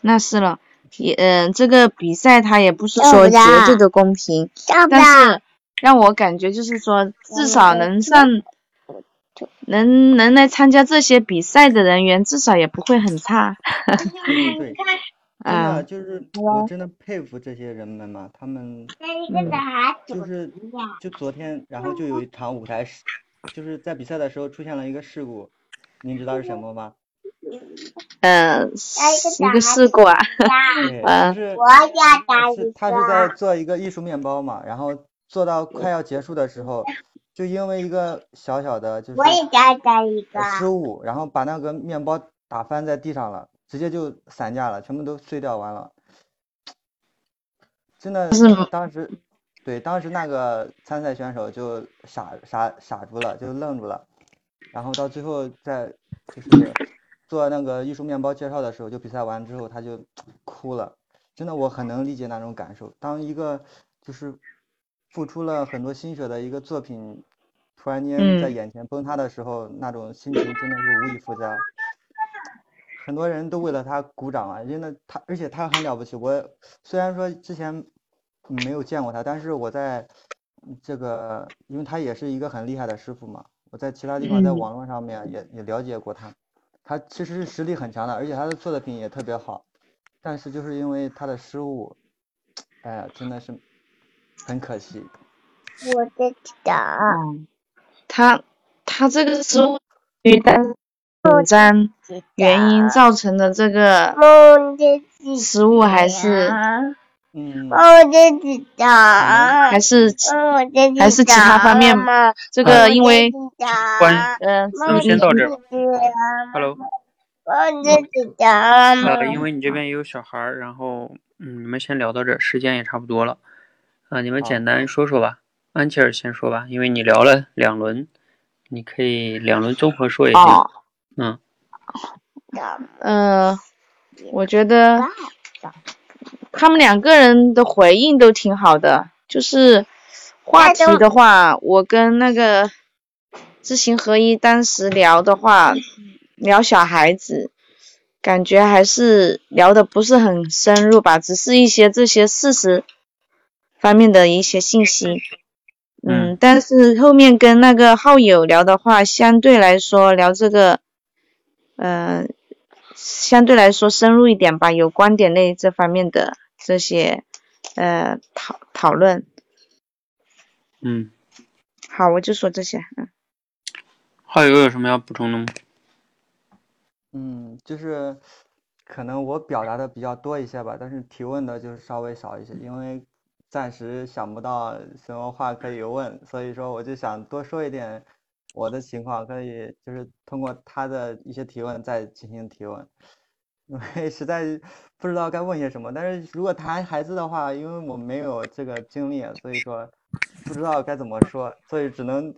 那是了，也，嗯、这个比赛它也不是说绝？对的公平，但？是让我感觉就是说，至少能上能能来参加这些比赛的人员，至少也不会很差。对对对，真的嗯就是我真的佩服这些人们嘛，他们就是就昨天，然后就有一场舞台事，就是在比赛的时候出现了一个事故，您知道是什么吗？嗯，一个事故啊。嗯 是我要打一是他是在做一个艺术面包嘛，然后做到快要结束的时候，就因为一个小小的就是我也一个呃失误，然后把那个面包打翻在地上了，直接就散架了，全部都碎掉完了。真的是，当时，对，当时那个参赛选手就傻傻傻住了，就愣住了，然后到最后在就是做那个艺术面包介绍的时候，就比赛完之后他就哭了。真的，我很能理解那种感受。当一个就是付出了很多心血的一个作品，突然间在嗯眼前崩塌的时候，那种心情真的是无以复加。很多人都为了他鼓掌啊，真的他，而且他很了不起。我虽然说之前没有见过他，但是我在这个，因为他也是一个很厉害的师傅嘛，我在其他地方在嗯网络上面也也了解过他，他其实是实力很强的，而且他的作的品也特别好，但是就是因为他的失误，哎呀，真的是很可惜。我的脚，嗯，他他这个失误与单紧张原因造成的这个失误还是嗯，我的脚，还是还是其他方面？这个因为关嗯那么先到这儿。吧。Hello，我的脚，呃，因为你这边也有小孩儿，然后嗯，你们先聊到这儿，时间也差不多了，啊、你们简单说说吧。安琪儿先说吧，因为你聊了两轮，你可以两轮综合说一下。哦。嗯，呃，我觉得他们两个人的回应都挺好的，就是话题的话，我跟那个知行合一当时聊的话，聊小孩子，感觉还是聊的不是很深入吧，只是一些这些事实方面的一些信息。嗯，但是后面跟那个浩友聊的话，相对来说聊这个，呃，相对来说深入一点吧，有观点类这方面的这些呃讨讨论。嗯，好，我就说这些。嗯，浩友有什么要补充的吗？嗯，就是可能我表达的比较多一些吧，但是提问的就是稍微少一些，因为暂时想不到什么话可以问，所以说我就想多说一点我的情况，可以就是通过他的一些提问再进行提问，因为实在不知道该问些什么。但是如果谈孩子的话，因为我没有这个经历，所以说不知道该怎么说，所以只能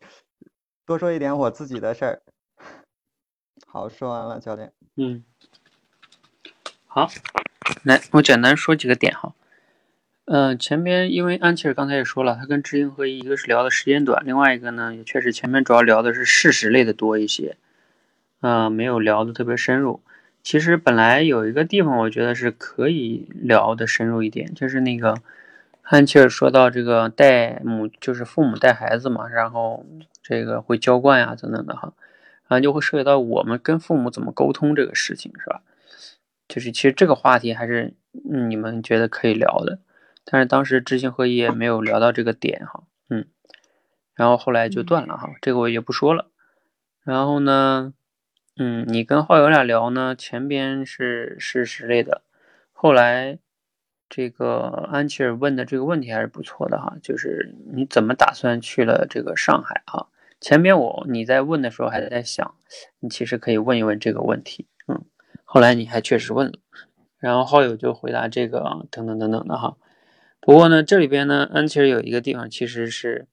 多说一点我自己的事儿。好，说完了，教练。嗯，好，来，我简单说几个点哈。嗯、前边因为安琪儿刚才也说了，他跟知行合一，一个是聊的时间短，另外一个呢，也确实前面主要聊的是事实类的多一些，嗯、没有聊的特别深入。其实本来有一个地方，我觉得是可以聊的深入一点，就是那个安琪儿说到这个带母，就是父母带孩子嘛，然后这个会娇惯呀等等的哈，然后就会涉及到我们跟父母怎么沟通这个事情，是吧？就是其实这个话题还是嗯你们觉得可以聊的，但是当时知行合一也没有聊到这个点哈，嗯，然后后来就断了哈，这个我也不说了。然后呢，嗯，你跟浩友俩聊呢，前边是事实类的，后来这个安琪儿问的这个问题还是不错的哈，就是你怎么打算去了这个上海哈？前边我你在问的时候还在想，你其实可以问一问这个问题，嗯，后来你还确实问了，然后浩友就回答这个啊等等等等的哈。不过呢，这里边呢，安琪儿有一个地方其实是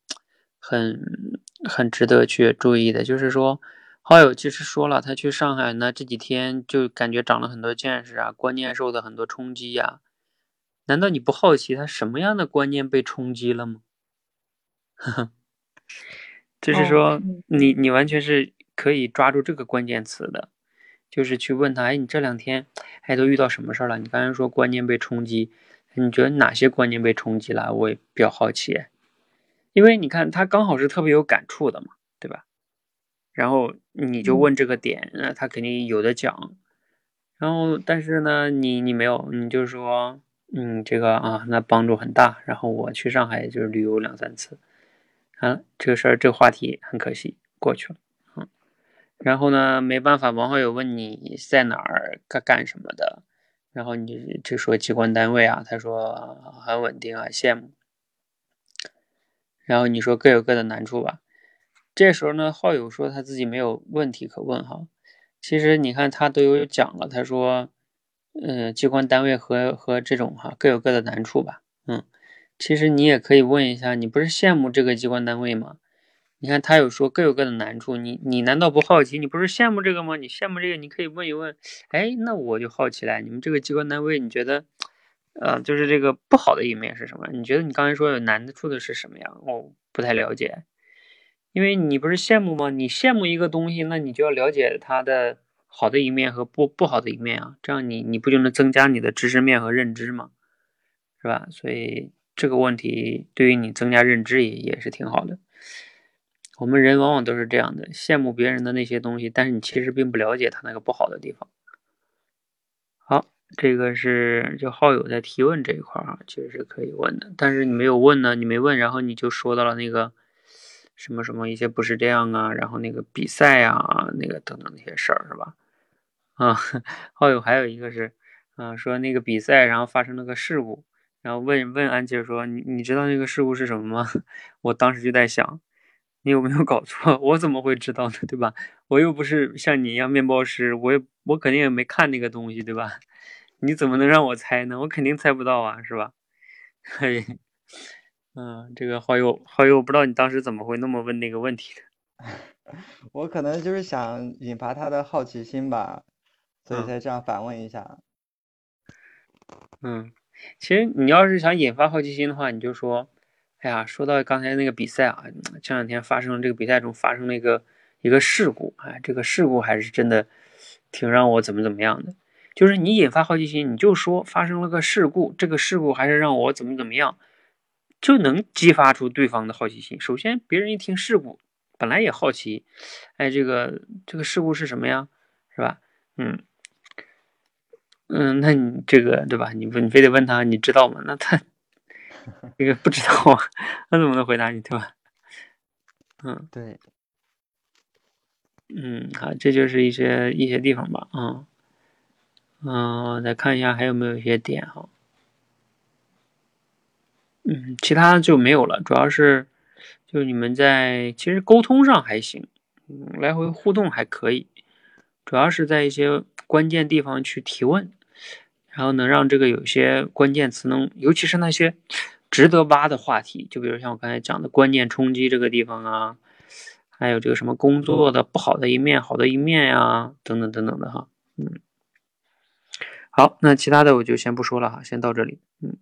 很很值得去注意的，就是说，好友其实说了，他去上海呢这几天就感觉长了很多见识啊，观念受到很多冲击呀、难道你不好奇他什么样的观念被冲击了吗？呵呵，就是说，你你完全是可以抓住这个关键词的，就是去问他，哎，你这两天哎都遇到什么事儿了？你刚才说观念被冲击，你觉得哪些观念被冲击了？我也比较好奇，因为你看他刚好是特别有感触的嘛，对吧？然后你就问这个点，那他肯定有的讲。然后但是呢，你你没有，你就说，嗯，这个啊，那帮助很大。然后我去上海就是旅游两三次，啊，这个事儿这个话题很可惜过去了，嗯。然后呢，没办法，王浩友问你在哪儿干干什么的，然后你就说机关单位啊，他说很稳定啊，羡慕。然后你说各有各的难处吧。这时候呢，浩友说他自己没有问题可问哈。其实你看他都有讲了，他说，嗯，机关单位和和这种哈各有各的难处吧。嗯，其实你也可以问一下，你不是羡慕这个机关单位吗？你看他有说各有各的难处，你你难道不好奇？你不是羡慕这个吗？你羡慕这个，你可以问一问。哎，那我就好奇了，你们这个机关单位，你觉得？呃，就是这个不好的一面是什么？你觉得你刚才说有难处的是什么呀？我不太了解，因为你不是羡慕吗？你羡慕一个东西，那你就要了解它的好的一面和不不好的一面啊，这样你你不就能增加你的知识面和认知吗？是吧？所以这个问题对于你增加认知也也是挺好的。我们人往往都是这样的，羡慕别人的那些东西，但是你其实并不了解他那个不好的地方。好。这个是就好友在提问这一块啊，其实是可以问的，但是你没有问呢，你没问，然后你就说到了那个什么什么一些不是这样啊，然后那个比赛啊，那个等等那些事儿是吧？啊，好友还有一个是啊，说那个比赛然后发生了个事故，然后问问安琪说你你知道那个事故是什么吗？我当时就在想，你有没有搞错？我怎么会知道呢？对吧？我又不是像你一样面包师，我也我肯定也没看那个东西，对吧？你怎么能让我猜呢？我肯定猜不到啊，是吧？嘿，嗯，这个好友好友，我不知道你当时怎么会那么问那个问题的。我可能就是想引发他的好奇心吧，所以才这样反问一下。嗯，其实你要是想引发好奇心的话，你就说，哎呀，说到刚才那个比赛啊，这两天发生这个比赛中发生了一个一个事故，哎，这个事故还是真的挺让我怎么怎么样的。就是你引发好奇心，你就说发生了个事故，这个事故还是让我怎么怎么样，就能激发出对方的好奇心。首先，别人一听事故，本来也好奇，哎，这个这个事故是什么呀？是吧？嗯嗯，那你这个对吧？你不你非得问他你知道吗？那他 这个不知道啊，那怎么能回答你对吧？嗯，对，嗯，好，这就是一些一些地方吧，啊。嗯，再看一下还有没有一些点哈。嗯，其他就没有了，主要是就你们在其实沟通上还行，嗯，来回互动还可以，主要是在一些关键地方去提问，然后能让这个有些关键词能，尤其是那些值得挖的话题，就比如像我刚才讲的关键冲击这个地方啊，还有这个什么工作的不好的一面、好的一面呀，等等等等的哈，嗯。好，那其他的我就先不说了哈，先到这里。嗯，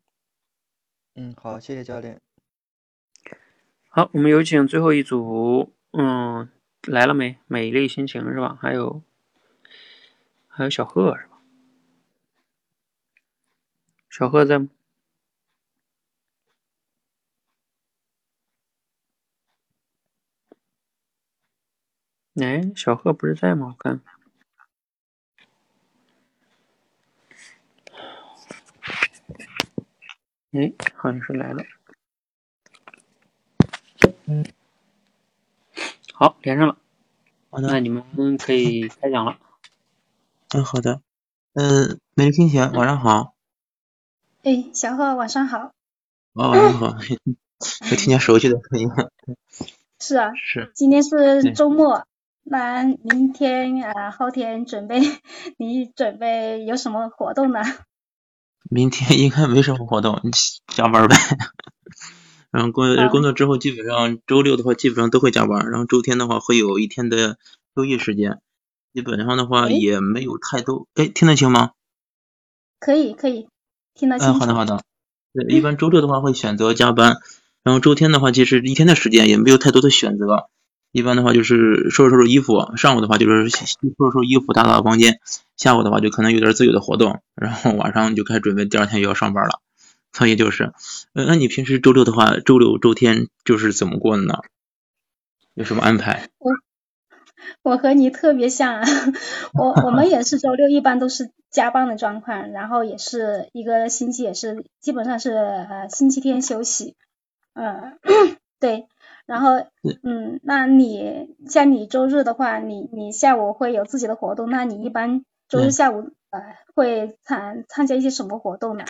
嗯，好，谢谢教练。好，我们有请最后一组，嗯，来了没？美丽心情是吧？还有，还有小贺是吧？小贺在吗？哎，小贺不是在吗？我看。哎，好像是来了。嗯，好，连上了。好的，那你们可以开讲了。嗯，好的。嗯，美丽心情，晚上好。哎，小贺，晚上好。哦，你好，又听见熟悉的声音了。是啊。是。今天是周末，那明天啊，后天准备，你准备有什么活动呢？明天应该没什么活动，你加班呗。然后工工作之后，基本上周六的话，基本上都会加班。然后周天的话，会有一天的休息时间。基本上的话，也没有太多。哎，听得清吗？可以，可以听得清。嗯，好的，好的。对，一般周六的话会选择加班，然后周天的话，其实一天的时间也没有太多的选择。一般的话就是收拾收拾衣服，上午的话就是收拾收拾衣服，打扫房间。下午的话就可能有点自由的活动，然后晚上就开始准备第二天又要上班了。所以就是，呃，那你平时周六的话，周六周天就是怎么过的呢？有什么安排？我我和你特别像啊，我我们也是周六一般都是加班的状况，然后也是一个星期也是基本上是呃星期天休息，嗯，对，然后嗯，那你像你周日的话，你你下午会有自己的活动，那你一般周日下午呃会参参加一些什么活动呢？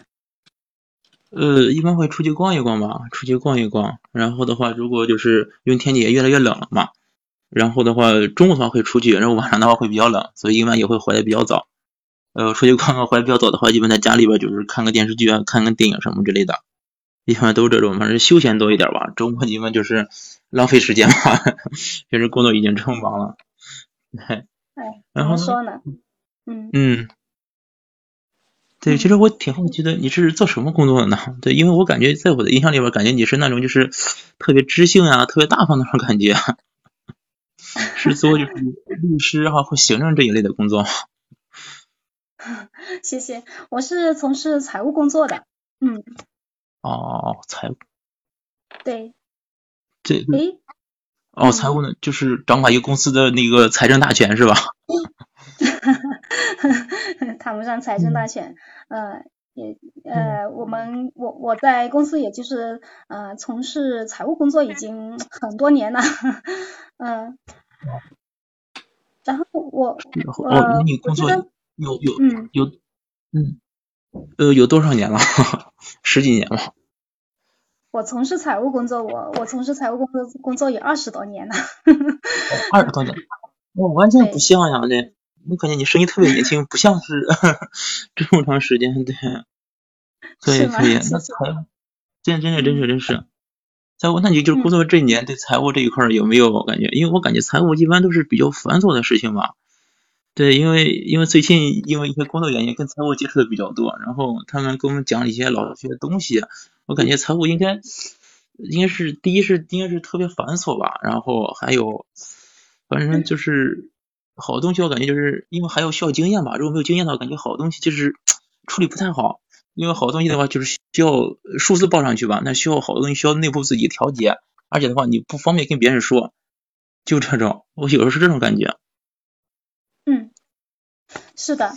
呃，一般会出去逛一逛吧，出去逛一逛。然后的话，如果就是因为天气也越来越冷了嘛，然后的话中午的话会出去，然后晚上的话会比较冷，所以一般也会回来比较早。呃，出去逛逛回来比较早的话，一般在家里边就是看个电视剧啊，看个电影什么之类的，一般都是这种，反正休闲多一点吧。周末你们就是浪费时间嘛，平时工作已经这么忙了。哎，然后说呢？嗯。嗯。对，其实我挺好奇的，你是做什么工作的呢？对，因为我感觉在我的印象里边，感觉你是那种就是特别知性啊、特别大方那种感觉，是做就是律师哈或行政这一类的工作吗？谢谢，我是从事财务工作的，嗯。哦，财务。对。这。诶。哦，财务呢，就是掌管一个公司的那个财政大权是吧？谈不上财政大权，呃，也呃，我们我我在公司也就是呃从事财务工作已经很多年了，嗯，然后我哦，你工作有有有嗯呃有多少年了？十几年了。我从事财务工作，我我从事财务工作工作有二十多年了。二十多年，我完全不像呀，这。我感觉你声音特别年轻，不像是这么长时间，对，可以可以，那财务，真真的真是真是，财务，那你就是工作这一年，对财务这一块有没有感觉？因为我感觉财务一般都是比较繁琐的事情吧，对，因为因为最近因为一些工作原因跟财务接触的比较多，然后他们给我们讲一些老学的东西，我感觉财务应该应该是第一是应该是特别繁琐吧，然后还有反正就是。好东西我感觉就是因为还要需要经验吧，如果没有经验的话，感觉好东西就是处理不太好。因为好东西的话就是需要数字报上去吧，那需要好东西需要内部自己调节，而且的话你不方便跟别人说，就这种，我有时候是这种感觉。是的，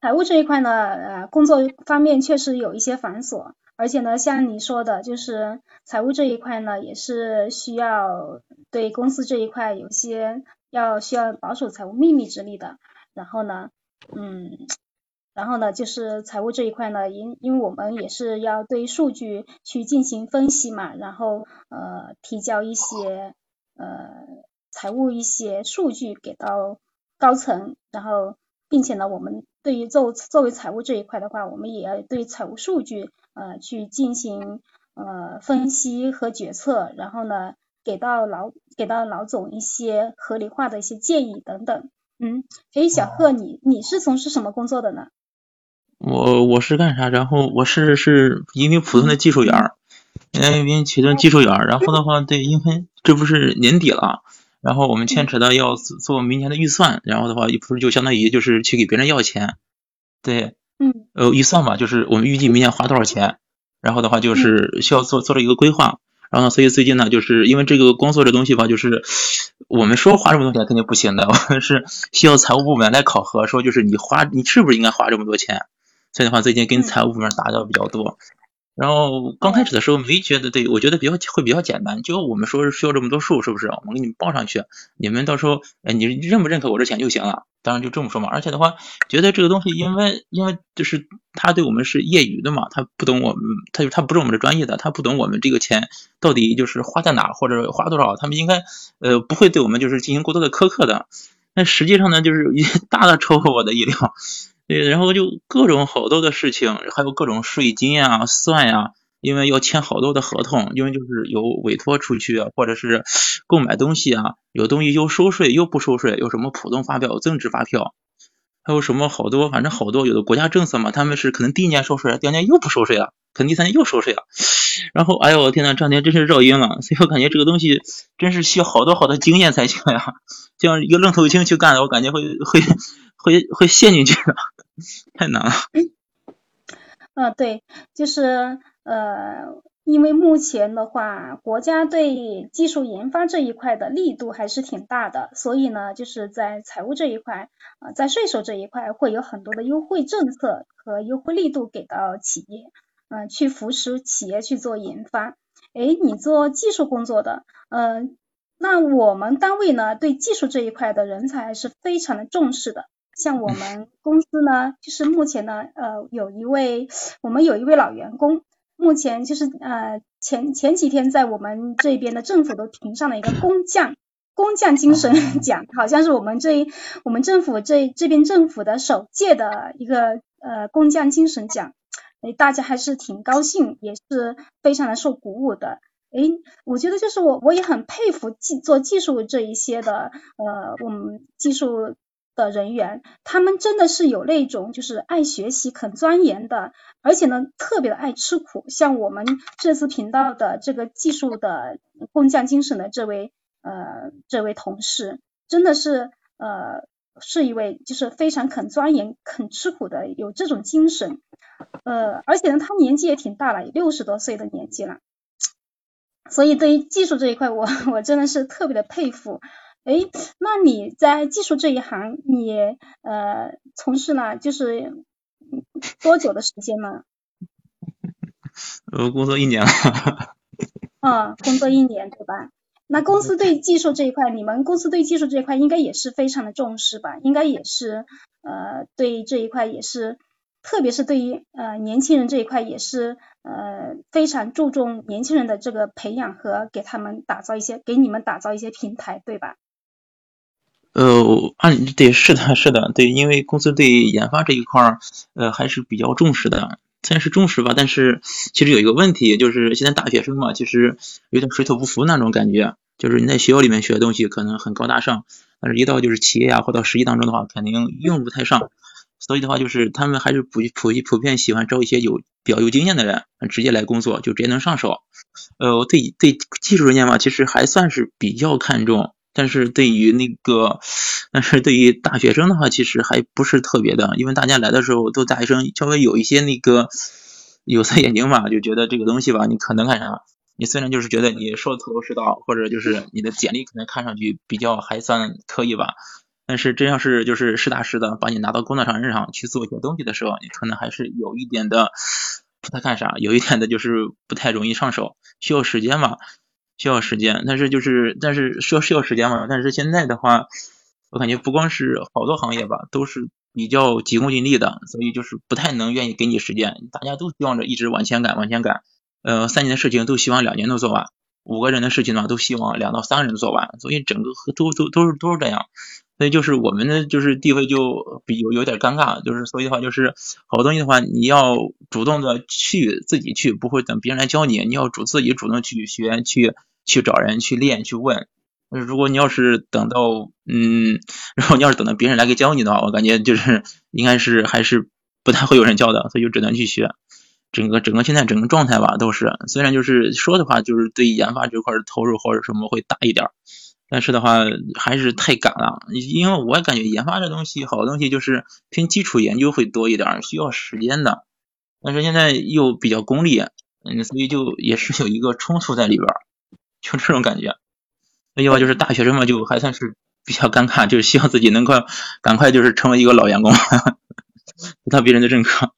财务这一块呢，呃，工作方面确实有一些繁琐，而且呢，像你说的，就是财务这一块呢，也是需要对公司这一块有些。要需要保守财务秘密之类的，然后呢，嗯，然后呢，就是财务这一块呢，因因为我们也是要对数据去进行分析嘛，然后呃提交一些呃财务一些数据给到高层，然后并且呢，我们对于作作为财务这一块的话，我们也要对财务数据呃去进行呃分析和决策，然后呢。给到老给到老总一些合理化的一些建议等等，嗯，诶，小贺，你你是从事什么工作的呢？我我是干啥？然后我是是一名普通的技术员，一名启动技术员。然后的话，对，因为这不是年底了，然后我们牵扯到要做明年的预算，然后的话，不是就相当于就是去给别人要钱，对，嗯，呃，预算嘛，就是我们预计明年花多少钱，然后的话就是需要做做了一个规划。然后，所以最近呢，就是因为这个工作这东西吧，就是我们说花这么多钱肯定不行的，我 们是需要财务部门来考核，说就是你花你是不是应该花这么多钱。所以的话，最近跟财务部门打交道比较多。然后刚开始的时候没觉得，对我觉得比较会比较简单，就我们说是需要这么多数，是不是？我们给你们报上去，你们到时候，哎，你认不认可我这钱就行了。当然就这么说嘛。而且的话，觉得这个东西，因为因为就是他对我们是业余的嘛，他不懂我们，他就他不是我们的专业的，他不懂我们这个钱到底就是花在哪或者花多少，他们应该呃不会对我们就是进行过多的苛刻的。那实际上呢，就是 大大超乎我的意料。对，然后就各种好多的事情，还有各种税金呀、算呀，因为要签好多的合同，因为就是有委托出去，或者是购买东西啊，有东西又收税又不收税，有什么普通发票、增值发票，还有什么好多，反正好多有的国家政策嘛，他们是可能第一年收税，第二年又不收税了，可能第三年又收税了，然后哎呦我天呐，这两天真是绕晕了，所以我感觉这个东西真是需要好多好多经验才行呀，像一个愣头青去干，我感觉会会会会陷进去的。太难了。嗯，对，就是呃，因为目前的话，国家对技术研发这一块的力度还是挺大的，所以呢，就是在财务这一块，啊，在税收这一块会有很多的优惠政策和优惠力度给到企业，嗯，去扶持企业去做研发。哎，你做技术工作的，嗯，那我们单位呢，对技术这一块的人才是非常的重视的。像我们公司呢，就是目前呢，呃，有一位，我们有一位老员工。目前就是呃前前几天在我们这边的政府都评上了一个工匠工匠精神 奖，好像是我们这我们政府这这边政府的首届的一个呃工匠精神奖，哎大家还是挺高兴，也是非常的受鼓舞的。哎，我觉得就是我我也很佩服技做技术这一些的呃我们技术。的人员，他们真的是有那种就是爱学习、肯钻研的，而且呢特别的爱吃苦。像我们这次频道的这个技术的工匠精神的这位呃这位同事，真的是呃是一位就是非常肯钻研、肯吃苦的，有这种精神。呃，而且呢他年纪也挺大了，六十多岁的年纪了，所以对于技术这一块，我 我真的是特别的佩服。哎，那你在技术这一行，你呃从事了就是多久的时间呢？我 工作一年了。啊，工作一年对吧？那公司对技术这一块，你们公司对技术这一块应该也是非常的重视吧？应该也是呃对这一块也是，特别是对于呃年轻人这一块也是呃非常注重年轻人的这个培养和给他们打造一些给你们打造一些平台，对吧？呃，按对是的，是的，对，因为公司对研发这一块儿，呃，还是比较重视的。虽然是重视吧，但是其实有一个问题，就是现在大学生嘛，其实有点水土不服那种感觉。就是你在学校里面学的东西可能很高大上，但是一到就是企业啊或到实际当中的话，肯定用不太上。所以的话，就是他们还是普普普遍喜欢招一些有比较有经验的人，直接来工作，就直接能上手。呃，对对，技术人员嘛，其实还算是比较看重。但是对于那个，但是对于大学生的话，其实还不是特别的，因为大家来的时候都大学生，稍微有一些那个有色眼镜嘛，就觉得这个东西吧，你可能干啥？你虽然就是觉得你说的头头是道，或者就是你的简历可能看上去比较还算可以吧，但是真要是就是实打实的把你拿到工作场日上去做一些东西的时候，你可能还是有一点的不太干啥，有一点的就是不太容易上手，需要时间嘛。需要时间，但是就是，但是需要需要时间嘛。但是现在的话，我感觉不光是好多行业吧，都是比较急功近利的，所以就是不太能愿意给你时间。大家都希望着一直往前赶，往前赶。呃，三年的事情都希望两年都做完，五个人的事情呢都希望两到三个人做完，所以整个都都都是都是这样。所以就是我们的就是地位就比有有点尴尬，就是所以的话就是好多东西的话，你要主动的去自己去，不会等别人来教你，你要主自己主动去学，去去找人去练去问。如果你要是等到嗯，然后你要是等到别人来给教你的话，我感觉就是应该是还是不太会有人教的，所以就只能去学。整个整个现在整个状态吧，都是虽然就是说的话，就是对研发这块投入或者什么会大一点。但是的话还是太赶了，因为我感觉研发这东西，好东西就是偏基础研究会多一点，需要时间的。但是现在又比较功利，嗯，所以就也是有一个冲突在里边，就这种感觉。所以话就是大学生嘛，就还算是比较尴尬，就是希望自己能快赶快就是成为一个老员工，得到别人的认可。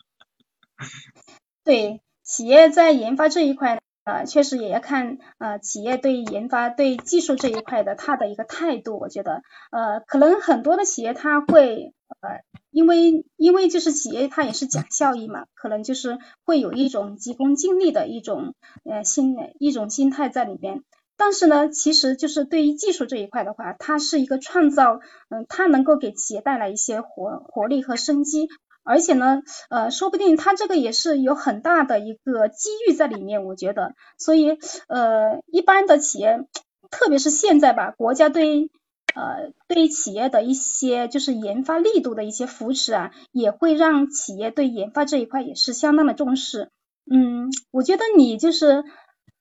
对，企业在研发这一块。呃，确实也要看呃企业对研发、对技术这一块的它的一个态度。我觉得，呃，可能很多的企业它会呃，因为因为就是企业它也是讲效益嘛，可能就是会有一种急功近利的一种呃心一种心态在里边。但是呢，其实就是对于技术这一块的话，它是一个创造，嗯，它能够给企业带来一些活活力和生机。而且呢，呃，说不定它这个也是有很大的一个机遇在里面，我觉得，所以，呃，一般的企业，特别是现在吧，国家对，呃，对企业的一些就是研发力度的一些扶持啊，也会让企业对研发这一块也是相当的重视。嗯，我觉得你就是，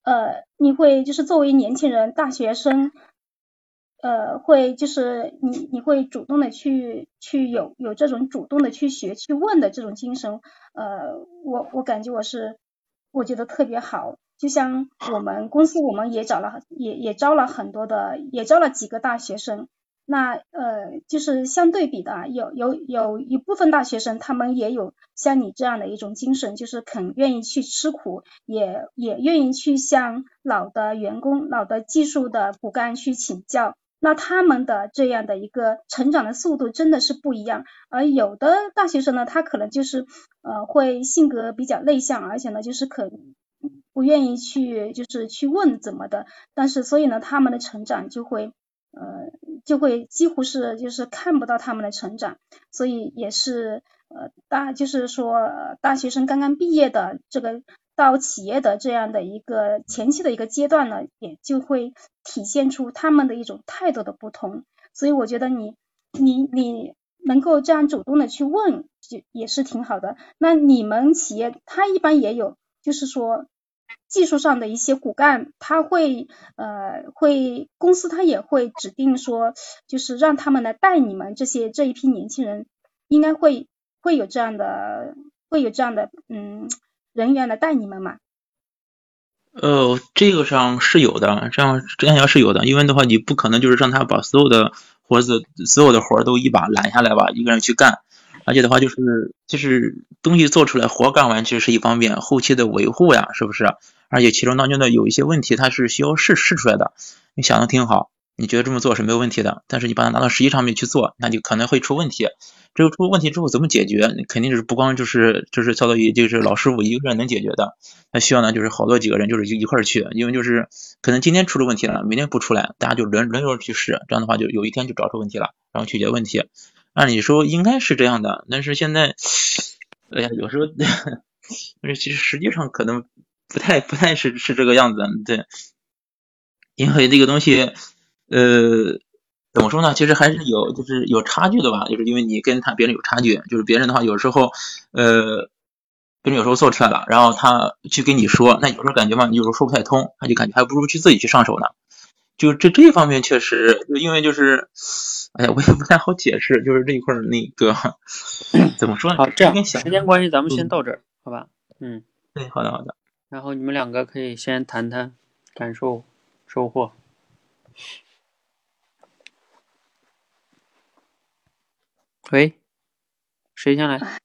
呃，你会就是作为年轻人，大学生。呃，会就是你你会主动的去去有有这种主动的去学去问的这种精神，呃，我我感觉我是我觉得特别好，就像我们公司，我们也找了，也也招了很多的，也招了几个大学生。那呃，就是相对比的，有有有一部分大学生，他们也有像你这样的一种精神，就是肯愿意去吃苦，也也愿意去向老的员工、老的技术的骨干去请教。那他们的这样的一个成长的速度真的是不一样。而有的大学生呢，他可能就是呃会性格比较内向，而且呢就是可不愿意去就是去问怎么的，但是所以呢他们的成长就会。呃，就会几乎是就是看不到他们的成长，所以也是呃大就是说大学生刚刚毕业的这个到企业的这样的一个前期的一个阶段呢，也就会体现出他们的一种态度的不同。所以我觉得你你你能够这样主动的去问，就也是挺好的。那你们企业他一般也有，就是说。技术上的一些骨干，他会呃会公司他也会指定说，就是让他们来带你们这些这一批年轻人，应该会会有这样的会有这样的嗯人员来带你们嘛？呃，这个上是有的，这样这样是有的，因为的话你不可能就是让他把所有的活子所有的活都一把揽下来吧，一个人去干。而且的话，就是就是东西做出来，活干完其实是一方面，后期的维护呀，是不是？而且其中当中的有一些问题，它是需要试试出来的。你想的挺好，你觉得这么做是没有问题的，但是你把它拿到实际上面去做，那就可能会出问题。这个出问题之后怎么解决？肯定是不光就是就是相当于就是老师傅一个人能解决的，那需要呢就是好多几个人就是一一块去，因为就是可能今天出了问题了，明天不出来，大家就轮轮流去试，这样的话就有一天就找出问题了，然后解决问题。按理说应该是这样的，但是现在，哎呀，有时候，其实实际上可能不太不太是是这个样子，对，因为这个东西，呃，怎么说呢？其实还是有就是有差距的吧，就是因为你跟他别人有差距，就是别人的话有时候，呃，别人有时候做出来了，然后他去跟你说，那有时候感觉嘛，你有时候说不太通，他就感觉还不如去自己去上手呢。就这这方面确实，因为就是，哎呀，我也不太好解释，就是这一块那个怎么说呢？好，这样时间关系，咱们先到这儿，好吧？嗯，对，好的好的。然后你们两个可以先谈谈感受、收获。喂，谁先来？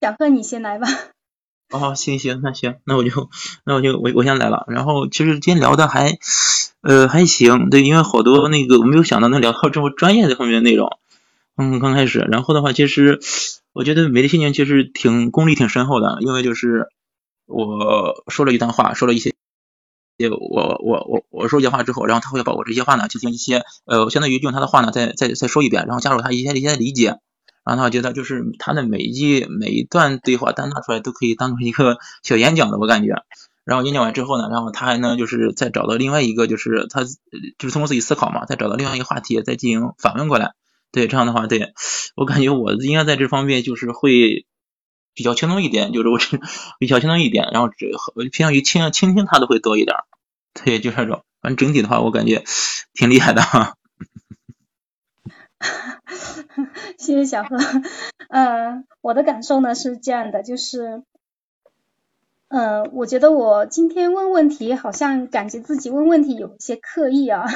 小贺，你先来吧。哦，行行，那行，那我就那我就我我先来了。然后其实今天聊的还呃还行，对，因为好多那个我没有想到能聊到这么专业的方面的内容。嗯，刚开始，然后的话，其实我觉得美丽心情其实挺功力挺深厚的，因为就是我说了一段话，说了一些，我我我我说一些话之后，然后他会把我这些话呢进行一些呃，相当于用他的话呢再再再说一遍，然后加入他一些一些理解。然后他觉得就是他的每一每一段对话单拿出来都可以当成一个 小演讲的，我感觉。然后演讲完之后呢，然后他还能就是再找到另外一个，就是他就是通过自己思考嘛，再找到另外一个话题再进行反问过来。对，这样的话，对我感觉我应该在这方面就是会比较轻松一点，就是我比较轻松一点，然后只偏向于倾倾听他的会多一点。对，就这种。反正整体的话，我感觉挺厉害的哈。谢谢小贺，呃，我的感受呢是这样的，就是，呃，我觉得我今天问问题，好像感觉自己问问题有一些刻意啊，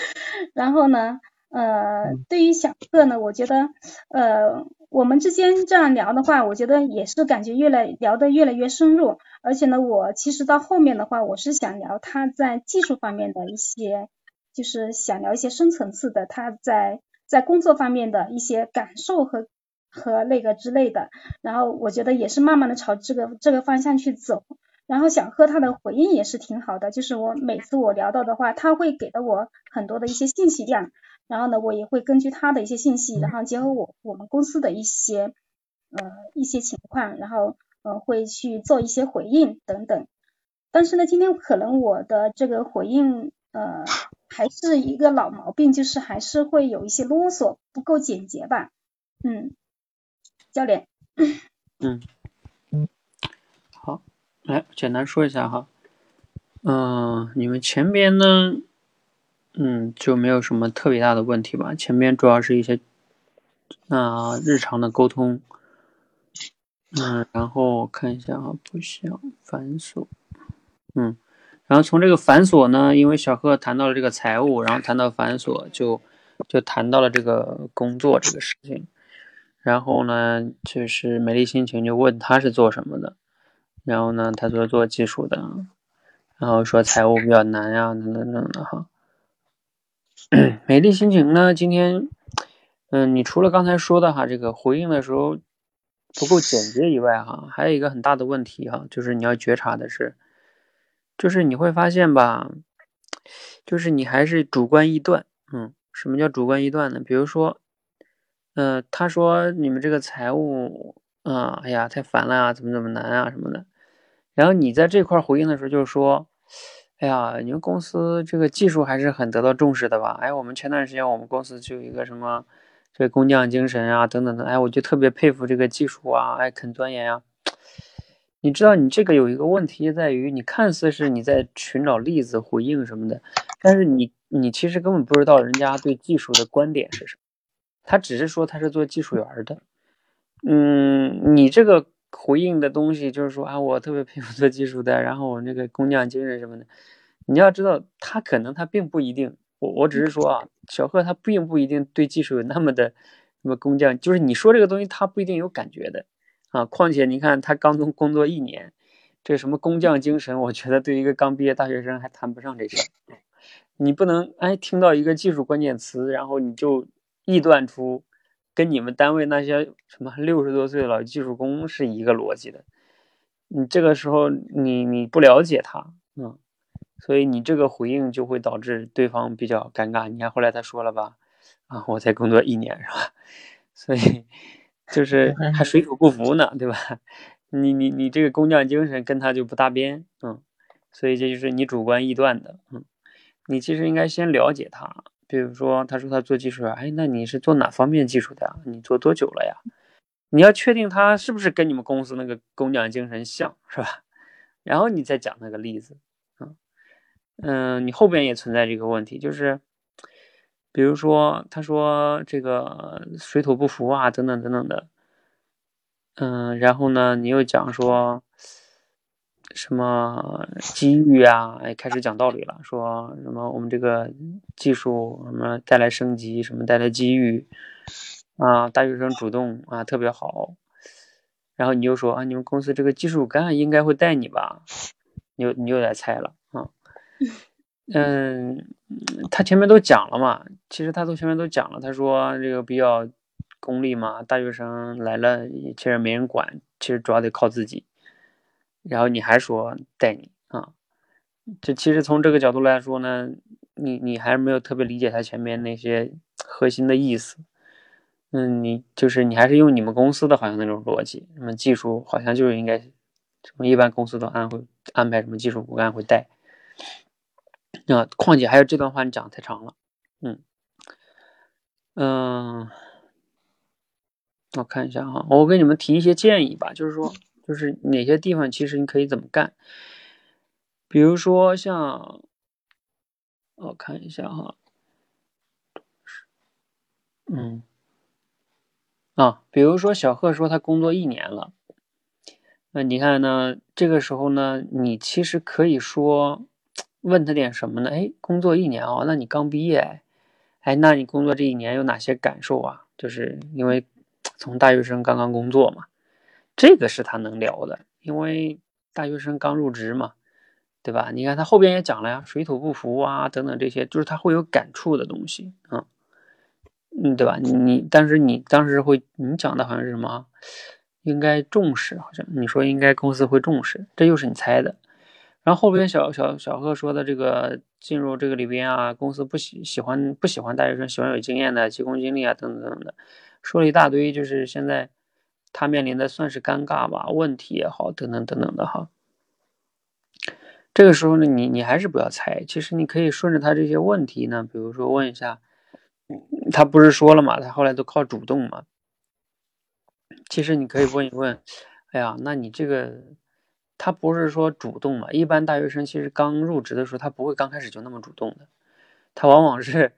然后呢，呃，对于小贺呢，我觉得，呃，我们之间这样聊的话，我觉得也是感觉越来聊得越来越深入，而且呢，我其实到后面的话，我是想聊他在技术方面的一些，就是想聊一些深层次的，他在。在工作方面的一些感受和和那个之类的，然后我觉得也是慢慢的朝这个这个方向去走，然后想和他的回应也是挺好的，就是我每次我聊到的话，他会给到我很多的一些信息量，然后呢，我也会根据他的一些信息，然后结合我我们公司的一些呃一些情况，然后呃会去做一些回应等等，但是呢，今天可能我的这个回应呃。还是一个老毛病，就是还是会有一些啰嗦，不够简洁吧？嗯，教练。嗯嗯，好，来简单说一下哈。嗯，你们前边呢，嗯，就没有什么特别大的问题吧？前面主要是一些啊日常的沟通。嗯，然后我看一下啊，不想繁琐。嗯，然后从这个繁琐呢，因为小贺谈到了这个财务，然后谈到繁琐，就就谈到了这个工作这个事情。然后呢，就是美丽心情就问他是做什么的，然后呢，他说做技术的，然后说财务比较难呀，等等等的哈。美丽心情呢，今天，嗯，你除了刚才说的哈，这个回应的时候不够简洁以外哈，还有一个很大的问题哈，就是你要觉察的是。就是你会发现吧，就是你还是主观臆断，嗯，什么叫主观臆断呢？比如说，呃，他说你们这个财务，啊，哎呀，太烦了啊，怎么怎么难啊什么的，然后你在这块回应的时候就是说，哎呀，你们公司这个技术还是很得到重视的吧？哎，我们前段时间我们公司就有一个什么，这工匠精神啊，等等的，哎，我就特别佩服这个技术啊，哎，肯钻研啊。你知道，你这个有一个问题在于，你看似是你在寻找例子回应什么的，但是你你其实根本不知道人家对技术的观点是什么，他只是说他是做技术员的，嗯，你这个回应的东西就是说啊，我特别佩服做技术的，然后我那个工匠精神什么的，你要知道，他可能他并不一定，我我只是说啊，小贺他并不一定对技术有那么的什么工匠，就是你说这个东西他不一定有感觉的。啊，况且你看他刚工工作一年，这什么工匠精神，我觉得对一个刚毕业大学生还谈不上这事儿。你不能哎听到一个技术关键词，然后你就臆断出跟你们单位那些什么六十多岁的老技术工是一个逻辑的。你这个时候你你不了解他，嗯，所以你这个回应就会导致对方比较尴尬。你看后来他说了吧，啊，我才工作一年是吧？所以。就是还水土不服呢，对吧？你你你这个工匠精神跟他就不搭边，嗯，所以这就是你主观臆断的，嗯，你其实应该先了解他，比如说他说他做技术啊，哎，那你是做哪方面技术的呀？你做多久了呀？你要确定他是不是跟你们公司那个工匠精神像，是吧？然后你再讲那个例子，嗯嗯，你后边也存在这个问题，就是。比如说，他说这个水土不服啊，等等等等的，嗯，然后呢，你又讲说什么机遇啊，哎，开始讲道理了，说什么我们这个技术什么带来升级，什么带来机遇啊，大学生主动啊，特别好，然后你又说啊，你们公司这个技术干应该会带你吧，你又你又来猜了啊。嗯，他前面都讲了嘛，其实他都前面都讲了，他说这个比较功利嘛，大学生来了其实没人管，其实主要得靠自己。然后你还说带你啊，这其实从这个角度来说呢，你你还是没有特别理解他前面那些核心的意思。嗯，你就是你还是用你们公司的好像那种逻辑，什么技术好像就是应该什么一般公司都安会安排什么技术骨干会带。啊，况且还有这段话你讲的太长了，嗯嗯，我看一下哈，我给你们提一些建议吧，就是说，就是哪些地方其实你可以怎么干，比如说像，我看一下哈，嗯，啊，比如说小贺说他工作一年了，那你看呢，这个时候呢，你其实可以说。问他点什么呢？哎，工作一年哦，那你刚毕业，哎，那你工作这一年有哪些感受啊？就是因为从大学生刚刚工作嘛，这个是他能聊的，因为大学生刚入职嘛，对吧？你看他后边也讲了呀，水土不服啊，等等这些，就是他会有感触的东西啊，嗯，对吧？你你，但是你当时会，你讲的好像是什么？应该重视，好像你说应该公司会重视，这又是你猜的。然后后边小小小贺说的这个进入这个里边啊，公司不喜喜欢不喜欢大学生，喜欢有经验的、急功近利啊等等等等的，说了一大堆，就是现在他面临的算是尴尬吧，问题也好，等等等等的哈。这个时候呢，你你还是不要猜，其实你可以顺着他这些问题呢，比如说问一下，他不是说了嘛，他后来都靠主动嘛，其实你可以问一问，哎呀，那你这个。他不是说主动嘛？一般大学生其实刚入职的时候，他不会刚开始就那么主动的，他往往是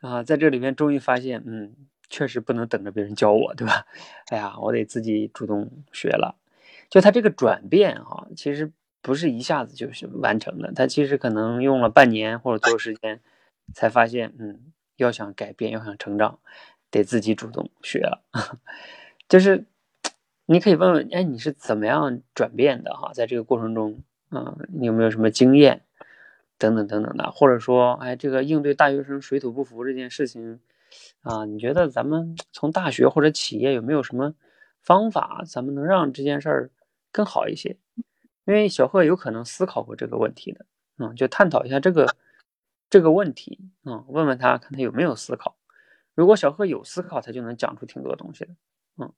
啊，在这里边终于发现，嗯，确实不能等着别人教我，对吧？哎呀，我得自己主动学了。就他这个转变哈，其实不是一下子就是完成的，他其实可能用了半年或者多时间，才发现，嗯，要想改变，要想成长，得自己主动学了。就是你可以问问，哎，你是怎么样转变的哈？在这个过程中，嗯，你有没有什么经验？等等等等的，或者说，哎，这个应对大学生水土不服这件事情，啊，你觉得咱们从大学或者企业有没有什么方法，咱们能让这件事儿更好一些？因为小贺有可能思考过这个问题的，嗯，就探讨一下这个这个问题，嗯，问问他看他有没有思考。如果小贺有思考，他就能讲出挺多东西的，嗯，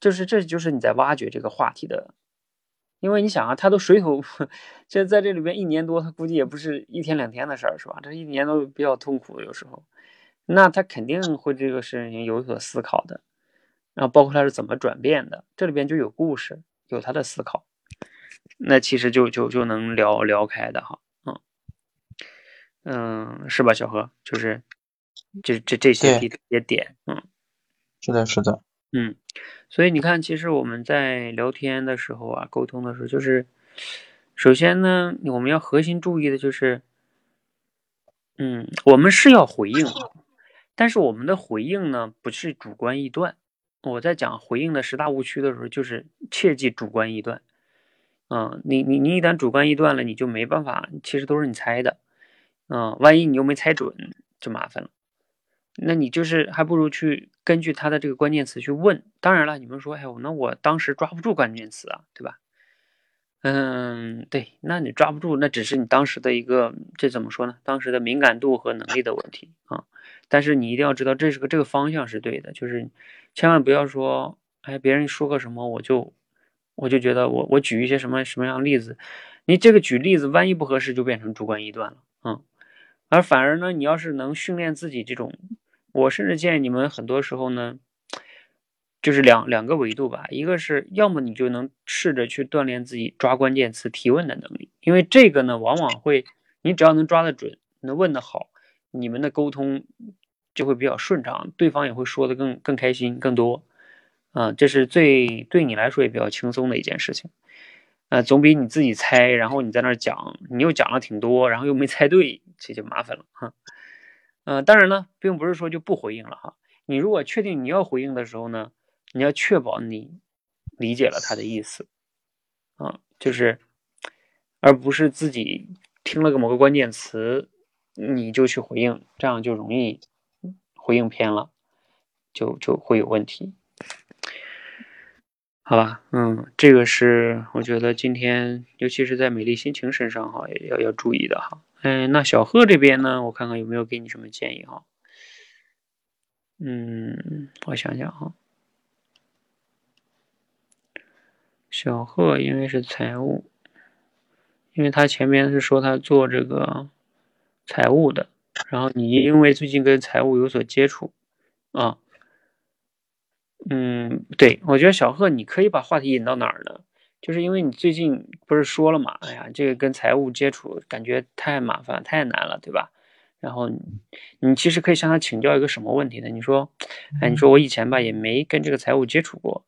就是这就是你在挖掘这个话题的。因为你想啊，他都水土，这在这里边一年多，他估计也不是一天两天的事儿，是吧？这一年都比较痛苦，有时候，那他肯定会这个事情有所思考的，然后包括他是怎么转变的，这里边就有故事，有他的思考，那其实就就就能聊聊开的哈，嗯嗯，是吧，小何？就是这这这些这些点，嗯，是的，是的。嗯，所以你看，其实我们在聊天的时候啊，沟通的时候，就是首先呢，我们要核心注意的就是，嗯，我们是要回应，但是我们的回应呢，不是主观臆断。我在讲回应的十大误区的时候，就是切记主观臆断。嗯，你你你一旦主观臆断了，你就没办法，其实都是你猜的。嗯，万一你又没猜准，就麻烦了。那你就是还不如去根据他的这个关键词去问。当然了，你们说，哎呦，那我当时抓不住关键词啊，对吧？嗯，对，那你抓不住，那只是你当时的一个，这怎么说呢？当时的敏感度和能力的问题啊。但是你一定要知道，这是个这个方向是对的，就是千万不要说，哎，别人说个什么，我就我就觉得我我举一些什么什么样的例子，你这个举例子万一不合适，就变成主观臆断了，嗯。而反而呢，你要是能训练自己这种。我甚至建议你们很多时候呢，就是两两个维度吧，一个是要么你就能试着去锻炼自己抓关键词提问的能力，因为这个呢，往往会你只要能抓得准，能问得好，你们的沟通就会比较顺畅，对方也会说的更更开心更多，啊，这是最对你来说也比较轻松的一件事情，啊，总比你自己猜，然后你在那儿讲，你又讲了挺多，然后又没猜对，这就麻烦了哈。嗯，当然了，并不是说就不回应了哈。你如果确定你要回应的时候呢，你要确保你理解了他的意思，啊，就是，而不是自己听了个某个关键词，你就去回应，这样就容易回应偏了，就就会有问题，好吧？嗯，这个是我觉得今天，尤其是在美丽心情身上哈，也要要注意的哈。嗯，那小贺这边呢？我看看有没有给你什么建议哈。嗯，我想想哈。小贺因为是财务，因为他前面是说他做这个财务的，然后你因为最近跟财务有所接触啊，嗯，对我觉得小贺你可以把话题引到哪儿呢？就是因为你最近不是说了嘛，哎呀，这个跟财务接触感觉太麻烦太难了，对吧？然后你其实可以向他请教一个什么问题呢？你说，哎，你说我以前吧也没跟这个财务接触过，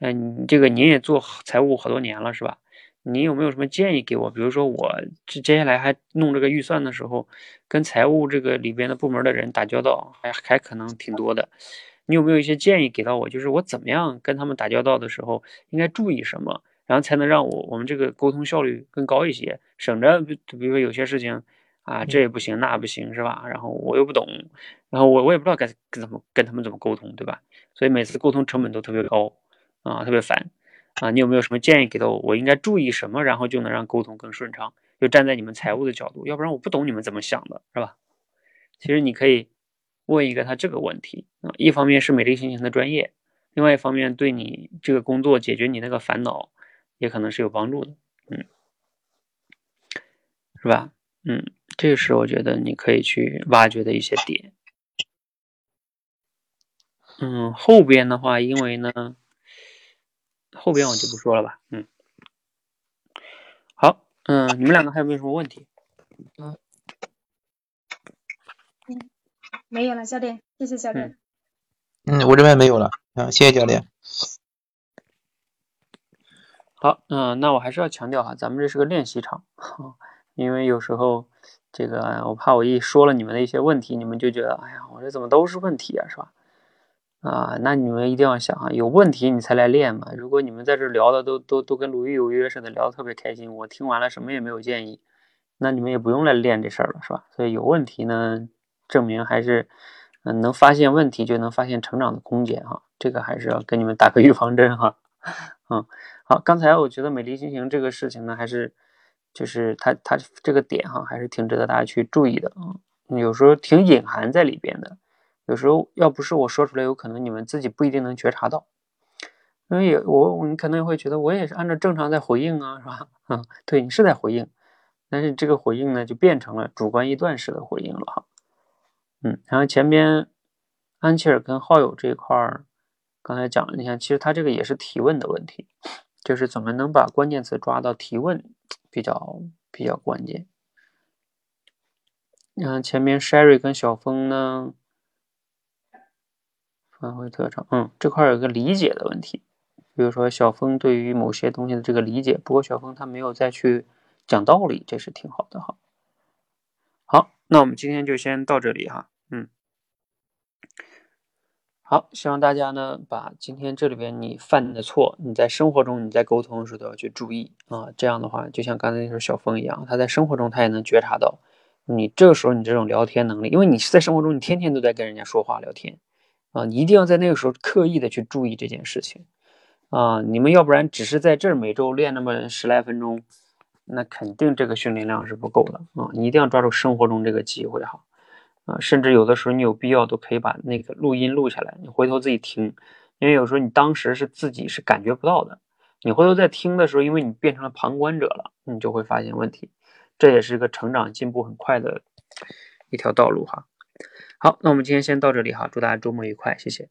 嗯，你这个您也做财务好多年了是吧？你有没有什么建议给我？比如说我这接下来还弄这个预算的时候，跟财务这个里边的部门的人打交道，还还可能挺多的。你有没有一些建议给到我？就是我怎么样跟他们打交道的时候应该注意什么？然后才能让我我们这个沟通效率更高一些，省着比比如说有些事情啊，这也不行那不行是吧？然后我又不懂，然后我我也不知道该怎么跟他们怎么沟通，对吧？所以每次沟通成本都特别高啊，特别烦啊。你有没有什么建议给到我？我应该注意什么，然后就能让沟通更顺畅？就站在你们财务的角度，要不然我不懂你们怎么想的，是吧？其实你可以问一个他这个问题啊，一方面是美丽心情的专业，另外一方面对你这个工作解决你那个烦恼。也可能是有帮助的，嗯，是吧？嗯，这是我觉得你可以去挖掘的一些点。嗯，后边的话，因为呢，后边我就不说了吧。嗯，好，嗯，你们两个还有没有什么问题？嗯，没有了，教练，谢谢教练。嗯，我这边没有了。啊，谢谢教练。好，嗯，那我还是要强调哈，咱们这是个练习场，因为有时候这个我怕我一说了你们的一些问题，你们就觉得，哎呀，我这怎么都是问题啊，是吧？啊，那你们一定要想啊，有问题你才来练嘛。如果你们在这聊的都都都跟鲁豫有约似的，聊得特别开心，我听完了什么也没有建议，那你们也不用来练这事儿了，是吧？所以有问题呢，证明还是，嗯，能发现问题就能发现成长的空间哈。这个还是要跟你们打个 预防针哈。嗯，好，刚才我觉得美丽心情这个事情呢，还是就是它它这个点哈，还是挺值得大家去注意的啊。有时候挺隐含在里边的。有时候要不是我说出来，有可能你们自己不一定能觉察到，因为也我你可能也会觉得我也是按照正常在回应啊，是吧？嗯，对你是在回应，但是这个回应呢，就变成了主观臆断式的回应了哈。嗯，然后前边安琪儿跟好友这一块儿，刚才讲了，你看其实他这个也是提问的问题，就是怎么能把关键词抓到提问比较比较关键。嗯，前面 Sherry 跟小峰呢？发挥特长，嗯，这块有个理解的问题，比如说小峰对于某些东西的这个理解，不过小峰他没有再去讲道理，这是挺好的哈。好，那我们今天就先到这里哈，嗯，好，希望大家呢把今天这里边你犯的错，你在生活中你在沟通的时候都要去注意啊，这样的话就像刚才那时候小峰一样，他在生活中他也能觉察到你这个时候你这种聊天能力，因为你是在生活中你天天都在跟人家说话聊天。啊，你一定要在那个时候刻意的去注意这件事情，啊，你们要不然只是在这每周练那么十来分钟，那肯定这个训练量是不够的啊！你一定要抓住生活中这个机会哈，啊，甚至有的时候你有必要都可以把那个录音录下来，你回头自己听，因为有时候你当时是自己是感觉不到的，你回头在听的时候，因为你变成了旁观者了，你就会发现问题，这也是一个成长进步很快的一条道路哈。好，那我们今天先到这里哈，祝大家周末愉快，谢谢。